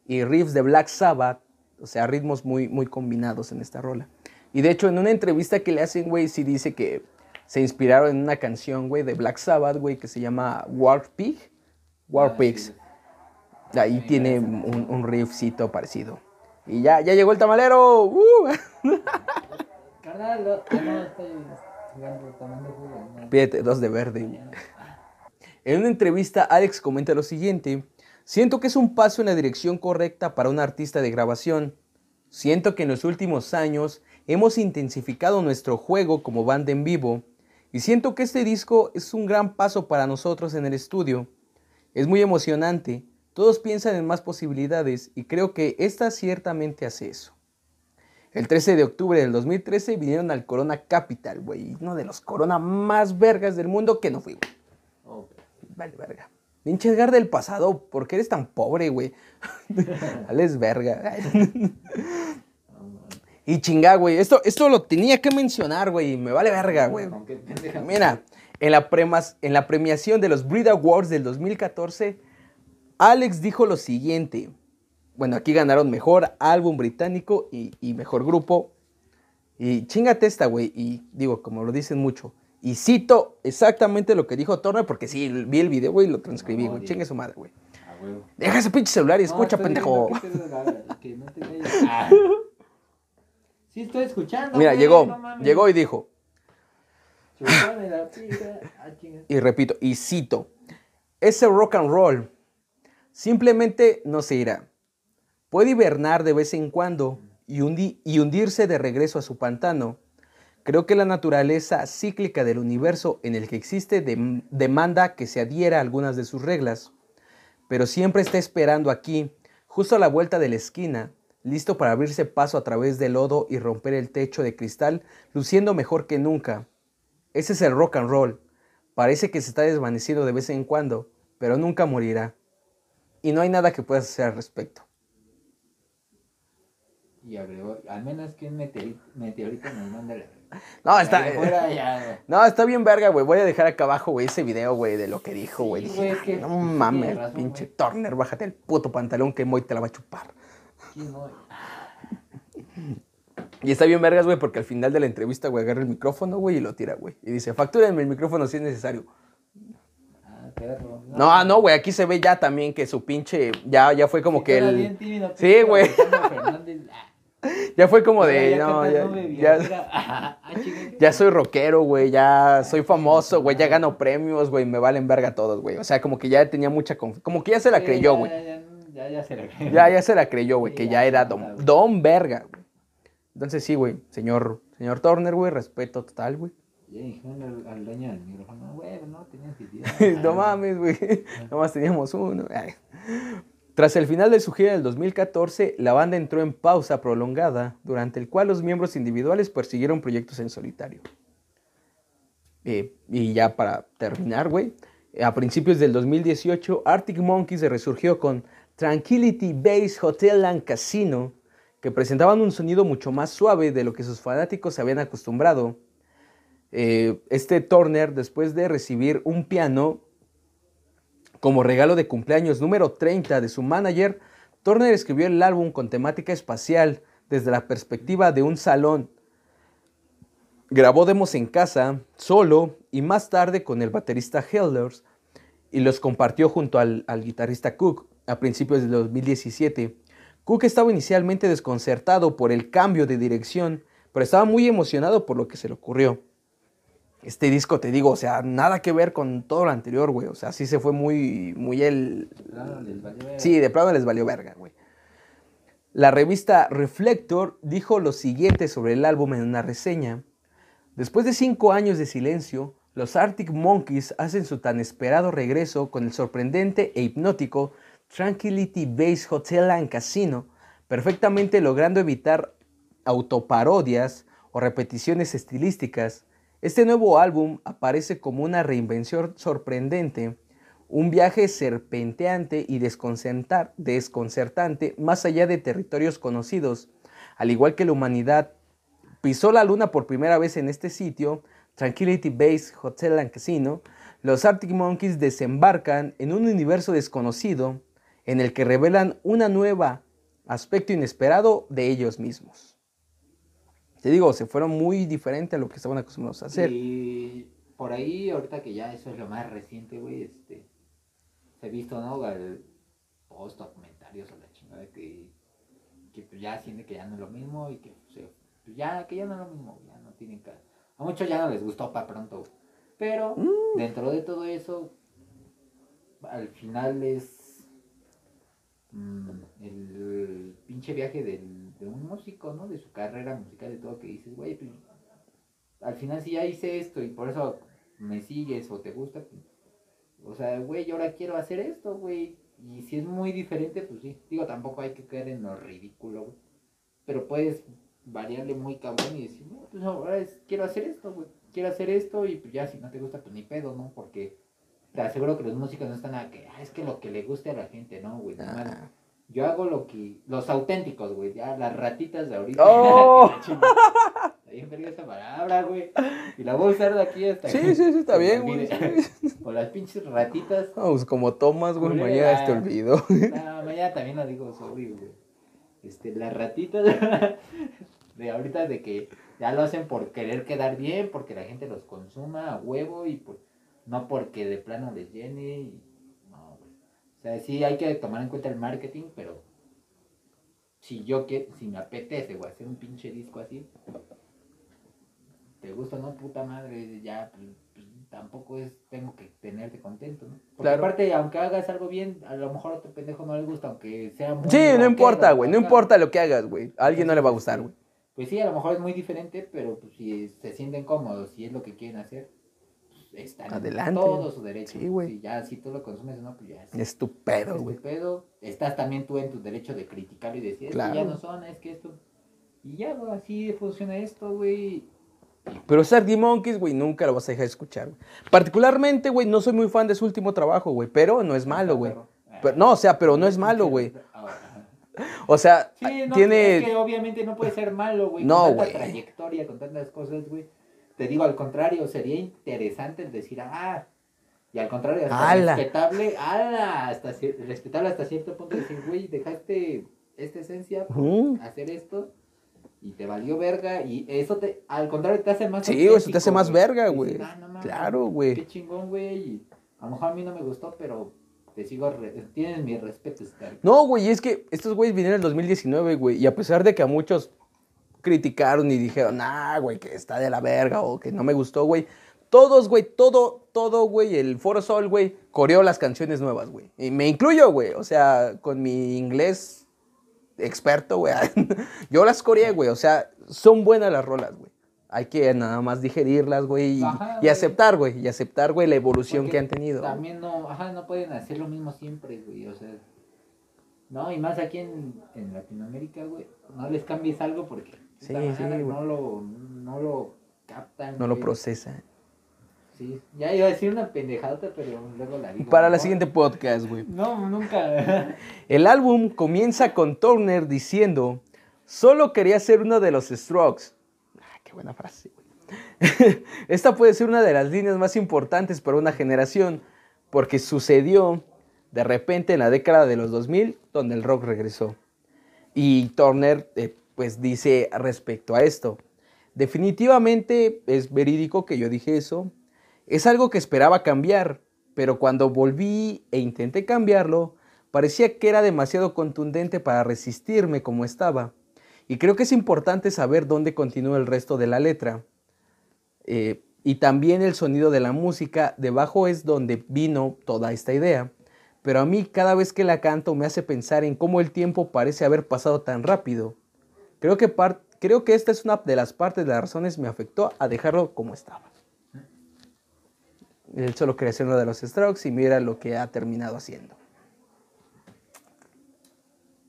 y riffs de Black Sabbath, o sea, ritmos muy, muy combinados en esta rola. Y de hecho, en una entrevista que le hacen, güey, sí dice que se inspiraron en una canción, güey, de Black Sabbath, güey, que se llama War Pig. War ah, Pigs. Ahí tiene un, un riffcito parecido. Y ya, ya llegó el tamalero. ¡Uh! Pídete dos de verde. En una entrevista, Alex comenta lo siguiente. Siento que es un paso en la dirección correcta para un artista de grabación. Siento que en los últimos años hemos intensificado nuestro juego como banda en vivo. Y siento que este disco es un gran paso para nosotros en el estudio. Es muy emocionante todos piensan en más posibilidades y creo que esta ciertamente hace eso. El 13 de octubre del 2013 vinieron al Corona Capital, güey. Uno de los Corona más vergas del mundo que no fui, güey. Vale, verga. Pinche Edgar del pasado, ¿por qué eres tan pobre, güey? Alex verga. y chinga, güey. Esto, esto lo tenía que mencionar, güey. Me vale verga, güey. Mira, en la, en la premiación de los Breed Awards del 2014 Alex dijo lo siguiente. Bueno, aquí ganaron mejor álbum británico y, mejor grupo. Y chingate esta, güey. Y digo, como lo dicen mucho. Y cito exactamente lo que dijo Turner, porque sí, vi el video, güey, y lo transcribí, güey. Chingue su madre, güey. Deja ese pinche celular y escucha, pendejo. Sí, estoy escuchando. Mira, llegó, llegó y dijo. y repito, y cito. Ese rock and roll Simplemente no se irá. Puede hibernar de vez en cuando y, hundirse de regreso a su pantano. Creo que la naturaleza cíclica del universo en el que existe demanda que se adhiera a algunas de sus reglas, pero siempre está esperando aquí, justo a la vuelta de la esquina, listo para abrirse paso a través del lodo y romper el techo de cristal, luciendo mejor que nunca. Ese es el rock and roll. Parece que se está desvaneciendo de vez en cuando, pero nunca morirá y no hay nada que puedas hacer al respecto. Y agregó, al menos que un meteorito, nos manda No, está. no, está bien verga, güey. Voy a dejar acá abajo, güey, ese video, güey, de lo que dijo, güey. no mames, pinche Turner, bájate el puto pantalón que Moy te la va a chupar. Y está bien vergas, güey, porque al final de la entrevista, güey, agarra el micrófono, güey, y lo tira, güey. Y dice, factúrenme el micrófono si es necesario. No, no, güey, aquí se ve ya también que su pinche, ya, ya fue como que el... sí, güey. ya fue como de, no, ya, ah, ya, soy rockero, güey, ya soy famoso, güey, ya gano premios, güey, me valen verga todos, güey. O sea, como que ya tenía mucha confianza, como que ya se la creyó, güey. ya, ya se la creyó. Ya, ya se la creyó, güey, que ya ya era don, don verga, güey. Entonces sí, güey, señor, señor Turner, güey, respeto total, güey. Ya dijeron al, al dueño del micrófono, güey, no tenías idea. no mames, güey. Nomás teníamos uno. Ay. Tras el final de su gira del 2014, la banda entró en pausa prolongada, durante el cual los miembros individuales persiguieron proyectos en solitario. Eh, y ya para terminar, güey, a principios del 2018, Arctic Monkeys se resurgió con Tranquility Base Hotel and Casino, que presentaban un sonido mucho más suave de lo que sus fanáticos se habían acostumbrado. Eh, este Turner, después de recibir un piano como regalo de cumpleaños número 30 de su manager, Turner escribió el álbum con temática espacial desde la perspectiva de un salón. Grabó demos en casa, solo y más tarde con el baterista Helders y los compartió junto al, al guitarrista Cook a principios del 2017. Cook estaba inicialmente desconcertado por el cambio de dirección, pero estaba muy emocionado por lo que se le ocurrió. Este disco, te digo, o sea, nada que ver con todo lo anterior, güey. O sea, sí se fue muy, muy el... Claro, les valió ver. Sí, de plano les valió verga, güey. La revista Reflector dijo lo siguiente sobre el álbum en una reseña. Después de cinco años de silencio, los Arctic Monkeys hacen su tan esperado regreso con el sorprendente e hipnótico Tranquility Base Hotel and Casino, perfectamente logrando evitar autoparodias o repeticiones estilísticas. Este nuevo álbum aparece como una reinvención sorprendente, un viaje serpenteante y desconcertante más allá de territorios conocidos. Al igual que la humanidad pisó la luna por primera vez en este sitio, Tranquility Base Hotel and Casino, los Arctic Monkeys desembarcan en un universo desconocido en el que revelan una nueva aspecto inesperado de ellos mismos. Te digo, se fueron muy diferente a lo que estaban acostumbrados a hacer. Y por ahí, ahorita que ya eso es lo más reciente, güey, este. Se ha visto, ¿no? Al post documentarios o la chingada que, que pues ya siente que ya no es lo mismo y que pues, eh, pues ya, que ya no es lo mismo, ya no tienen que. A muchos ya no les gustó para pronto. Pero Mm. dentro de todo eso, al final es mm, el, pinche viaje del- de un músico, ¿no? De su carrera musical, de todo que dices, güey, pues al final si ya hice esto y por eso me sigues o te gusta, pues, o sea, güey, yo ahora quiero hacer esto, güey. Y si es muy diferente, pues sí. Digo, tampoco hay que caer en lo ridículo, güey. Pero puedes variarle muy cabrón y decir, no, pues ahora es- quiero hacer esto, güey. Quiero hacer esto y pues ya si no te gusta, pues ni pedo, ¿no? Porque te aseguro que los músicos no están a que, ah, es que lo que le guste a la gente, ¿no, güey? Ah. Yo hago lo que. Los auténticos, güey. Ya las ratitas de ahorita. ¡Oh! Bien verga esa palabra, güey. Y la voy a usar de aquí hasta Sí, que sí, sí, está bien, güey. O las pinches ratitas. Vamos, como tomas, güey, mañana te olvido. No, mañana también lo digo sorry, güey. Este, las ratitas de ahorita de que ya lo hacen por querer quedar bien, porque la gente los consuma a huevo y por, no porque de plano les llene. Y, no. O sea, sí hay que tomar en cuenta el marketing, pero si yo quiero, si me apetece, güey, hacer un pinche disco así, te gusta, no, puta madre, ya, pues, pues, tampoco es, tengo que tenerte contento, ¿no? Porque Claro. aparte, aunque hagas algo bien, a lo mejor a otro pendejo no le gusta, aunque sea muy Sí, no importa, güey, no importa lo que hagas, güey. A alguien no le va a gustar, güey. Pues sí, a lo mejor es muy diferente, pero pues, si se sienten cómodos, si es lo que quieren hacer, están Adelante. en todo su derecho. Sí, güey. Si ya, si tú lo consumes o no, pues ya es, Es tu pedo, es güey. Estás también tú en tu derecho de criticar y decir, es Claro. que ya no son, es que esto... Y ya, güey, así funciona esto, güey. Pero Sardy Monkeys, güey, nunca lo vas a dejar de escuchar, güey. Particularmente, güey, no soy muy fan de su último trabajo, güey, pero no es malo, güey. Pero- no, o sea, pero no es malo, güey. O sea, Sí, no, tiene... es que obviamente no puede ser malo, güey. No, güey. trayectoria, con tantas cosas, güey. Te digo, al contrario, sería interesante el decir, ah, y al contrario, hasta ¡Ala! respetable, ala, hasta respetable hasta cierto punto, decir, güey, dejaste esta esencia por Ujú. hacer esto y te valió verga y eso te, al contrario, te hace más Sí, eso te hace más verga, güey. "Ah, no Claro, güey. Qué chingón, güey, a lo mejor a mí no me gustó, pero te sigo, re- tienes mi respeto. No, güey, es que estos güeyes vinieron en el 2019, güey, y a pesar de que a muchos criticaron y dijeron, ah, güey, que está de la verga o que no me gustó, güey, todos, güey, todo, todo, güey, el Foro Sol, güey, coreó las canciones nuevas, güey. Y me incluyo, güey, o sea, con mi inglés experto, güey. Yo las coreé, güey, o sea, son buenas las rolas, güey. Hay que nada más digerirlas, güey, y, Ajá, y aceptar, güey, y aceptar, güey, la evolución Porque que han tenido. También no, ajá, no pueden hacer lo mismo siempre, güey, o sea. No, y más aquí en, en Latinoamérica, güey, no les cambies algo porque Sí, puta sí, madre, güey. no lo, no lo captan. No lo procesan. Sí, ya iba a decir una pendejada, pero luego la digo. Para la siguiente podcast, güey. No, nunca. El álbum comienza con Turner diciendo, solo quería ser uno de los Strokes. Ah, qué buena frase, güey. Esta puede ser una de las líneas más importantes para una generación, porque sucedió de repente en la década de los 2000, donde el rock regresó. Y Turner, eh, pues, dice respecto a esto, definitivamente es verídico que yo dije eso, es algo que esperaba cambiar, pero cuando volví e intenté cambiarlo, parecía que era demasiado contundente para resistirme como estaba. Y creo que es importante saber dónde continúa el resto de la letra. Eh, y también el sonido de la música, debajo es donde vino toda esta idea. Pero a mí cada vez que la canto me hace pensar en cómo el tiempo parece haber pasado tan rápido. Creo que, creo que esta es una de las partes de las razones que me afectó a dejarlo como estaba. Él solo quería ser uno de los Strokes y mira lo que ha terminado haciendo.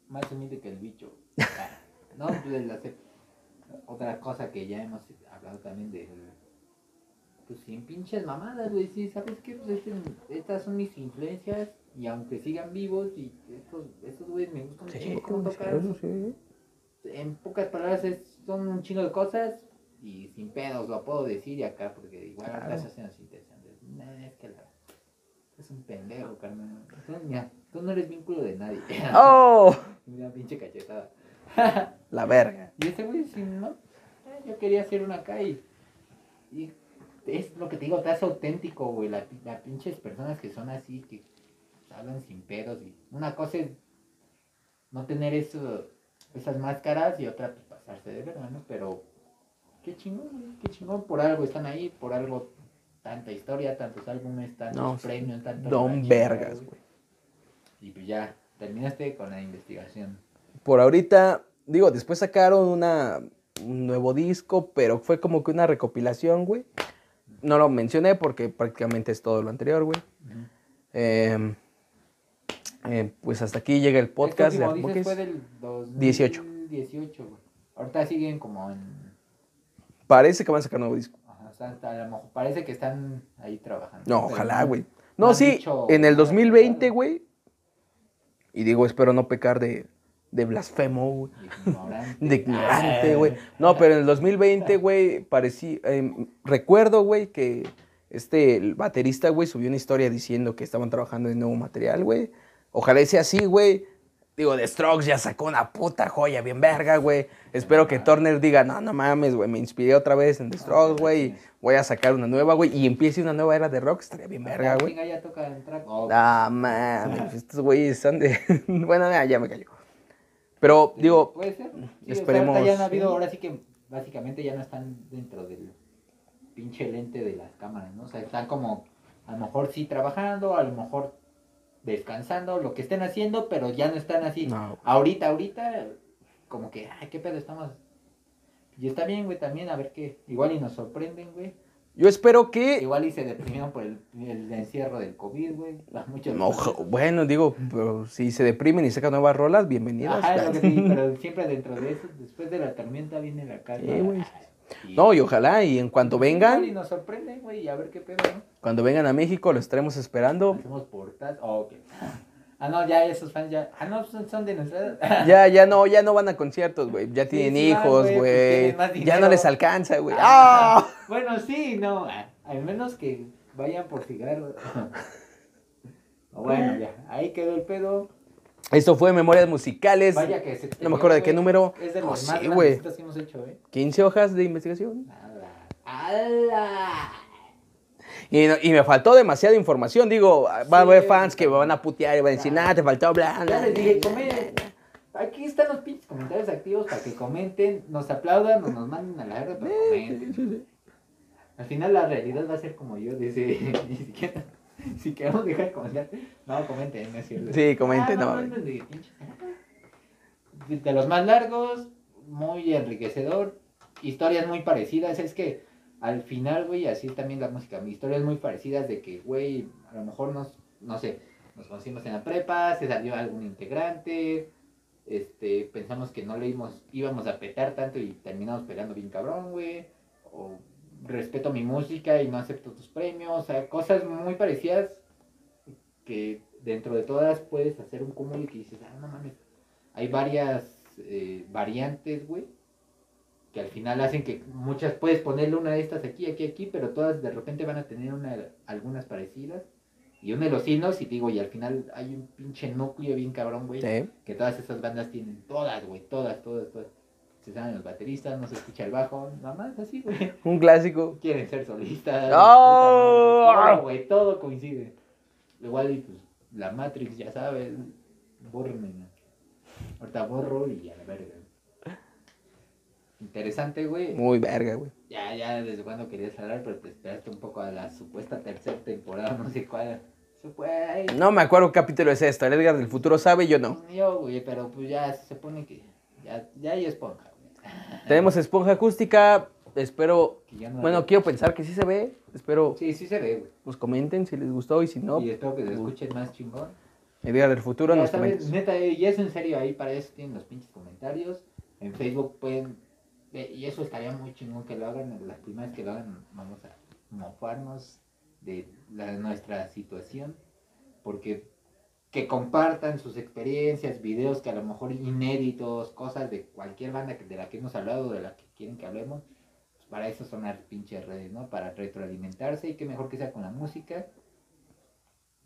Más humilde que el bicho. No, pues la. Otra cosa que ya hemos hablado también de. Pues sin pinches mamadas, güey. Sí, ¿sabes qué? Pues este- estas son mis influencias. Y aunque sigan vivos, y estos, estos güeyes me gustan cómo tocan. En pocas palabras, es- son un chingo de cosas. Y sin pedos lo puedo decir y acá, porque igual Claro. se hacen así interesantes. Nah, es que la. Es un pendejo, Carmen. Tú, mira, tú no eres vínculo de nadie. ¡Oh! Una pinche cachetada. La verga. Y ese güey, si no, eh, yo quería hacer una acá y, y es lo que te digo, te hace auténtico, güey. Las la pinches personas que son así, que hablan sin pedos. Y una cosa es no tener eso, esas máscaras y otra pues, pasarse de verga, ¿no? Pero qué chingón, güey, qué chingón. Por algo están ahí, por algo tanta historia, tantos álbumes, tantos No, premios, tantos... Don vergas, güey. Y pues ya, terminaste con la investigación. Por ahorita, digo, después sacaron una, un nuevo disco, pero fue como que una recopilación, güey. No lo mencioné porque prácticamente es todo lo anterior, güey. Eh, eh, pues hasta aquí llega el podcast Este de último, dices, fue del 18. 18, güey. Ahorita siguen como en... Parece que van a sacar nuevo disco. Ajá, o sea, hasta a lo mejor parece que están ahí trabajando. No, ojalá, güey. no sí, dicho en el nada 2020, claro. güey. Y digo, espero no pecar de, de blasfemo, güey. De ignorante. De ignorante, güey. No, pero en el 2020, güey, parecía. em, recuerdo, güey, que este el baterista, güey, subió una historia diciendo que estaban trabajando en nuevo material, güey. Ojalá y sea así, güey. Digo, The Strokes ya sacó una puta joya bien verga, güey. Espero que Turner diga, no, no mames, güey, me inspiré otra vez en The Strokes, güey. y Voy a sacar una nueva, güey. Y empiece una nueva era de rock, estaría bien verga, güey. Chinga, ya toca el track. Ah, mames, estos güeyes están de. bueno, ya, ya me cayó. Pero, digo, Puede ser. Sí, o sea, esperemos- ya no ha habido, ahora sí que básicamente ya no están dentro del pinche lente de las cámaras, ¿no? O sea, están como, a lo mejor sí trabajando, a lo mejor descansando, lo que estén haciendo, pero ya no están así. No. Ahorita, ahorita, como que, ay, qué pedo, estamos. Y está bien, güey, también, a ver qué. Igual y nos sorprenden, güey. yo espero que. Igual y se deprimieron por el, el encierro del COVID, güey. No, bueno, digo, pero si se deprimen y sacan nuevas rolas, bienvenidos. Ajá, es lo que te digo, pero siempre dentro de eso, después de la tormenta viene la calma. Sí, güey. Y- No, y ojalá, y en cuanto Y vengan, nos sorprenden, güey, y a ver qué pedo, ¿no? cuando vengan a México, lo estaremos esperando. Hacemos portas. Oh. Ah, no, ya esos fans ya. Ah, no, son, son de nuestra edad. Ya, ya no, ya no van a conciertos, güey. Ya tienen sí hijos, güey, pues ya no les alcanza, güey. Ah, ¡Ah! Bueno, sí, no. Al menos que vayan por cigarros. Bueno, ya. Ahí quedó el pedo. Esto fue Memorias Musicales. Vaya que se no me acuerdo de qué número. Es de los sí, más güey. grandecitos que hemos hecho, ¿eh? 15 hojas de investigación. ¡Ala! ¡Ala! Y, me faltó demasiada información. Digo, va a Sí, haber fans que me van a putear y van a decir, nada, te faltó comen. Aquí están los pinches comentarios activos para que comenten, nos aplaudan o nos manden a la verga, pero comenten. Al final la realidad va a ser como yo, dice, ni siquiera, si queremos dejar de comentar, no, comenten, no es cierto. Sí, comenten, Ah, no. de los más largos, muy enriquecedor, historias muy parecidas, es que al final, güey, así también la música, historias muy parecidas de que, güey, a lo mejor nos, no sé, nos conocimos en la prepa, se salió algún integrante, este, pensamos que no le íbamos, íbamos a petar tanto y terminamos pegando bien cabrón, güey, o respeto mi música y no acepto tus premios, o sea, cosas muy parecidas que dentro de todas puedes hacer un cúmulo y que dices, ah, no mames, hay varias eh, variantes, güey, que al final hacen que muchas, puedes ponerle una de estas aquí, aquí, aquí, pero todas de repente van a tener una, algunas parecidas. Y une los hilos y digo, y al final hay un pinche núcleo bien cabrón, güey. Sí. Que todas esas bandas tienen, todas, güey, todas, todas, todas. Se saben los bateristas, no se escucha el bajo, nada más así, güey. Un clásico. Quieren ser solistas. ¡Oh! Todo, güey, todo coincide. Igual, y pues, la Matrix, ya sabes, bórrenme. Ahorita borro y a la verga. Interesante, güey. Muy verga, güey. Ya, ya, desde cuando querías hablar, pero te esperaste un poco a la supuesta tercera temporada, no sé cuál. No me acuerdo qué capítulo es esto. El Edgar del futuro sabe, yo no. Yo, güey, pero pues ya se pone que. Ya, ya hay esponja. Tenemos esponja acústica. Espero. Que no- Bueno, quiero pensar que sí se ve. Espero Sí, sí se ve, güey. nos comenten si les gustó y si no, Y espero que se escuchen más chingón. Edgar del futuro nos sabes, comenta. neta, eh, y es en serio, ahí para eso tienen los pinches comentarios. En Facebook pueden, eh, y eso estaría muy chingón que lo hagan, las primeras que lo hagan vamos a mofarnos de la, nuestra situación, porque que compartan sus experiencias, videos que a lo mejor inéditos, cosas de cualquier banda que, de la que hemos hablado, de la que quieren que hablemos, pues para eso son las pinches redes, ¿no? Para retroalimentarse y que mejor que sea con la música.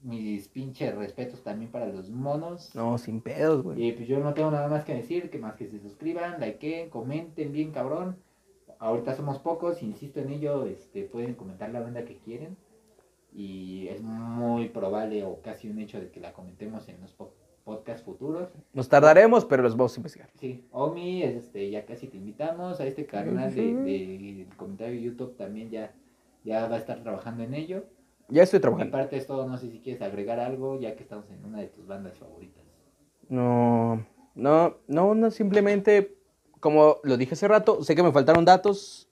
Mis pinches respetos también para los monos. No, sin pedos, güey. Y pues yo no tengo nada más que decir, que más que se suscriban, likeen, comenten bien cabrón. Ahorita somos pocos, insisto en ello, este, pueden comentar la banda que quieren. Y es muy probable o casi un hecho de que la comentemos en los po- podcasts futuros. Nos tardaremos, pero los vamos a investigar. Sí, Omi, este, ya casi te invitamos. A este canal de, Ujú. de comentario de YouTube también ya, ya va a estar trabajando en ello. Ya estoy trabajando. parte es todo, no sé si quieres agregar algo, ya que estamos en una de tus bandas favoritas. No, no, no, no, simplemente, como lo dije hace rato, sé que me faltaron datos.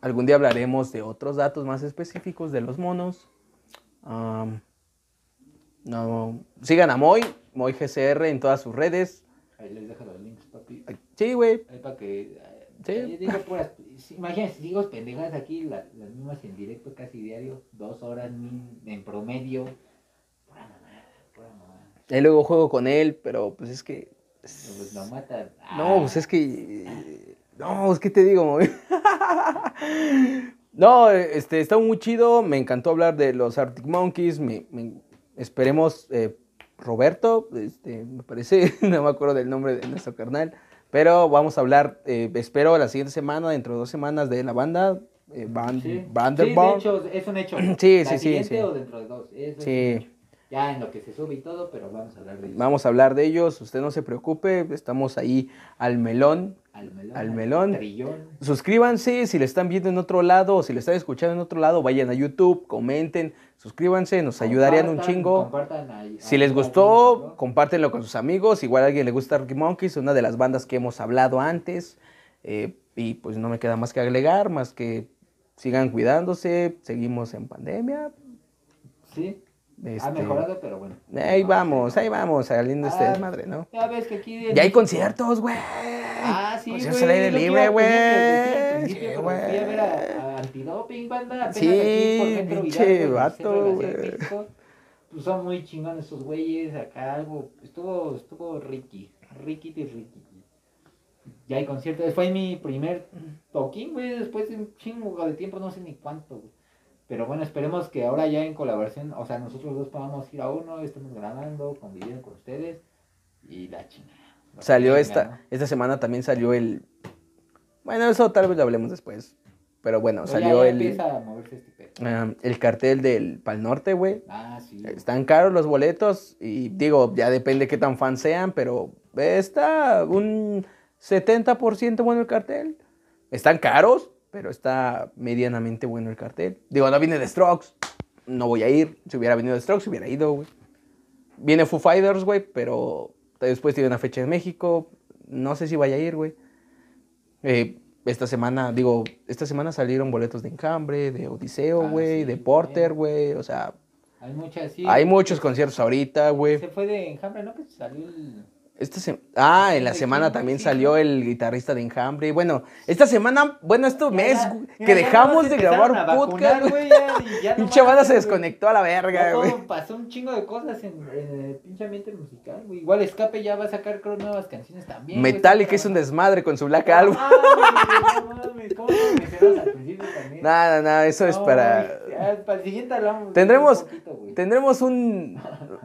Algún día hablaremos de otros datos más específicos de los monos. Am, no, sigan a Moy, Moy GCR en todas sus redes. Ahí les dejo los links, papi. Sí, güey. Ahí para que. eh, Sí. ahí digo puras- sí, imagínense, digo pendejadas aquí, la- las mismas en directo casi diario, dos horas en promedio. Pura mamada, pura mamada. Y luego juego con él, pero pues es que. Pero, Pues lo mata. No, pues es que. No, es que te digo, Moy. No, este, está muy chido. Me encantó hablar de los Arctic Monkeys. me- me- esperemos, eh, Roberto, este, me parece, no me acuerdo del nombre de nuestro carnal. Pero vamos a hablar, eh, espero la siguiente semana, dentro de dos semanas, de la banda. Eh, Van, Sí. Sí, de Vanderbilt. hecho, es un hecho. Sí, La sí, sí, siguiente sí. o dentro de dos. eso Sí. Ya en lo que se sube y todo, pero vamos a hablar de eso. Vamos a hablar de ellos. Usted no se preocupe, estamos ahí al melón. Al melón. al melón. Trillón. Suscríbanse si lo están viendo en otro lado o si lo están escuchando en otro lado, vayan a YouTube, comenten, suscríbanse, nos ayudarían un chingo. compartan Si les gustó, compártenlo con sus amigos. Igual a alguien le gusta Arctic Monkeys, una de las bandas que hemos hablado antes. Eh, y pues no me queda más que agregar, más que sigan cuidándose, seguimos en pandemia. Sí. Ha este, mejorado, pero bueno. Ahí No, vamos, ahí vamos, saliendo este Ah, desmadre, ¿no? Ya ves que aquí. Ya hay conciertos, güey. Ah, sí, güey. Conciertos al aire libre, güey. Sí, pero Fui a güey. ver a, a Antidoping, banda. apenas Sí, aquí por pinche vato, güey. Pues son muy chingones esos güeyes. Acá algo. Estuvo, estuvo Ricky. Ricky de Ricky. Ya hay conciertos. Fue mi primer toquín, güey. Después de un chingo de tiempo, no sé ni cuánto, güey. Pero bueno, esperemos que ahora ya en colaboración, o sea, nosotros dos podamos ir a uno, estemos grabando, conviviendo con ustedes y la chingada. Salió esta, ¿no? esta semana también salió el. Bueno, eso tal vez lo hablemos después. Pero bueno, Pero ya- salió ya el, empieza a moverse este pedo. ah, el cartel del Pal Norte, güey. Ah, sí. Están caros los boletos y digo, ya depende qué tan fans sean, pero está un 70% bueno el cartel. Están caros, pero está medianamente bueno el cartel. Digo, no viene de Strokes, no voy a ir. Si hubiera venido de Strokes, hubiera ido, güey. Viene Foo Fighters, güey, pero después tiene una fecha en México. No sé si vaya a ir, güey. Eh, esta semana, digo, esta semana salieron boletos de Encambre, de Odiseo, Ah, güey, sí, de Porter, güey. O sea, Hay muchas, sí. hay muchos conciertos ahorita, güey. Se fue de Enjambre, ¿no? Que salió el... Esta se- Ah, en la ¿De semana también salió el guitarrista de Enjambre. Y bueno, esta semana, bueno, este mes Ya, que dejamos de grabar a podcast, vacunar, ya, ya no banda se desconectó a la verga, güey. pasó un chingo de cosas en, en el pinche ambiente musical, güey. Igual Escape ya va a sacar, creo, nuevas canciones también. Metallica es un desmadre con su Black Album. Nada, nada, eso es No, para. Güey, ya, para el siguiente hablamos. Tendremos- un poquito. Tendremos un,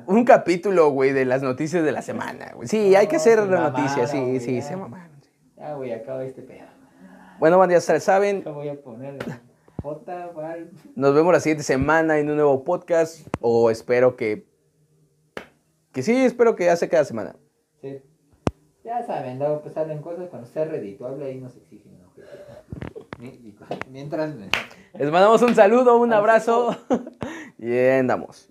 un capítulo, güey, de las noticias de la semana, güey. Sí, hay que hacer la noticia, sí, güey, sí, ya. se mamaron. sí. Ya, güey, acaba este pedo. Bueno, ya saben, voy a poner J, Val. nos vemos la siguiente semana en un nuevo podcast. O espero que. Que sí, espero que hace cada semana. Sí. Ya saben, luego pues salen cosas cuando sea redituable ahí nos exigen. ¿no? Mientras. Les mandamos un saludo, un abrazo. y andamos.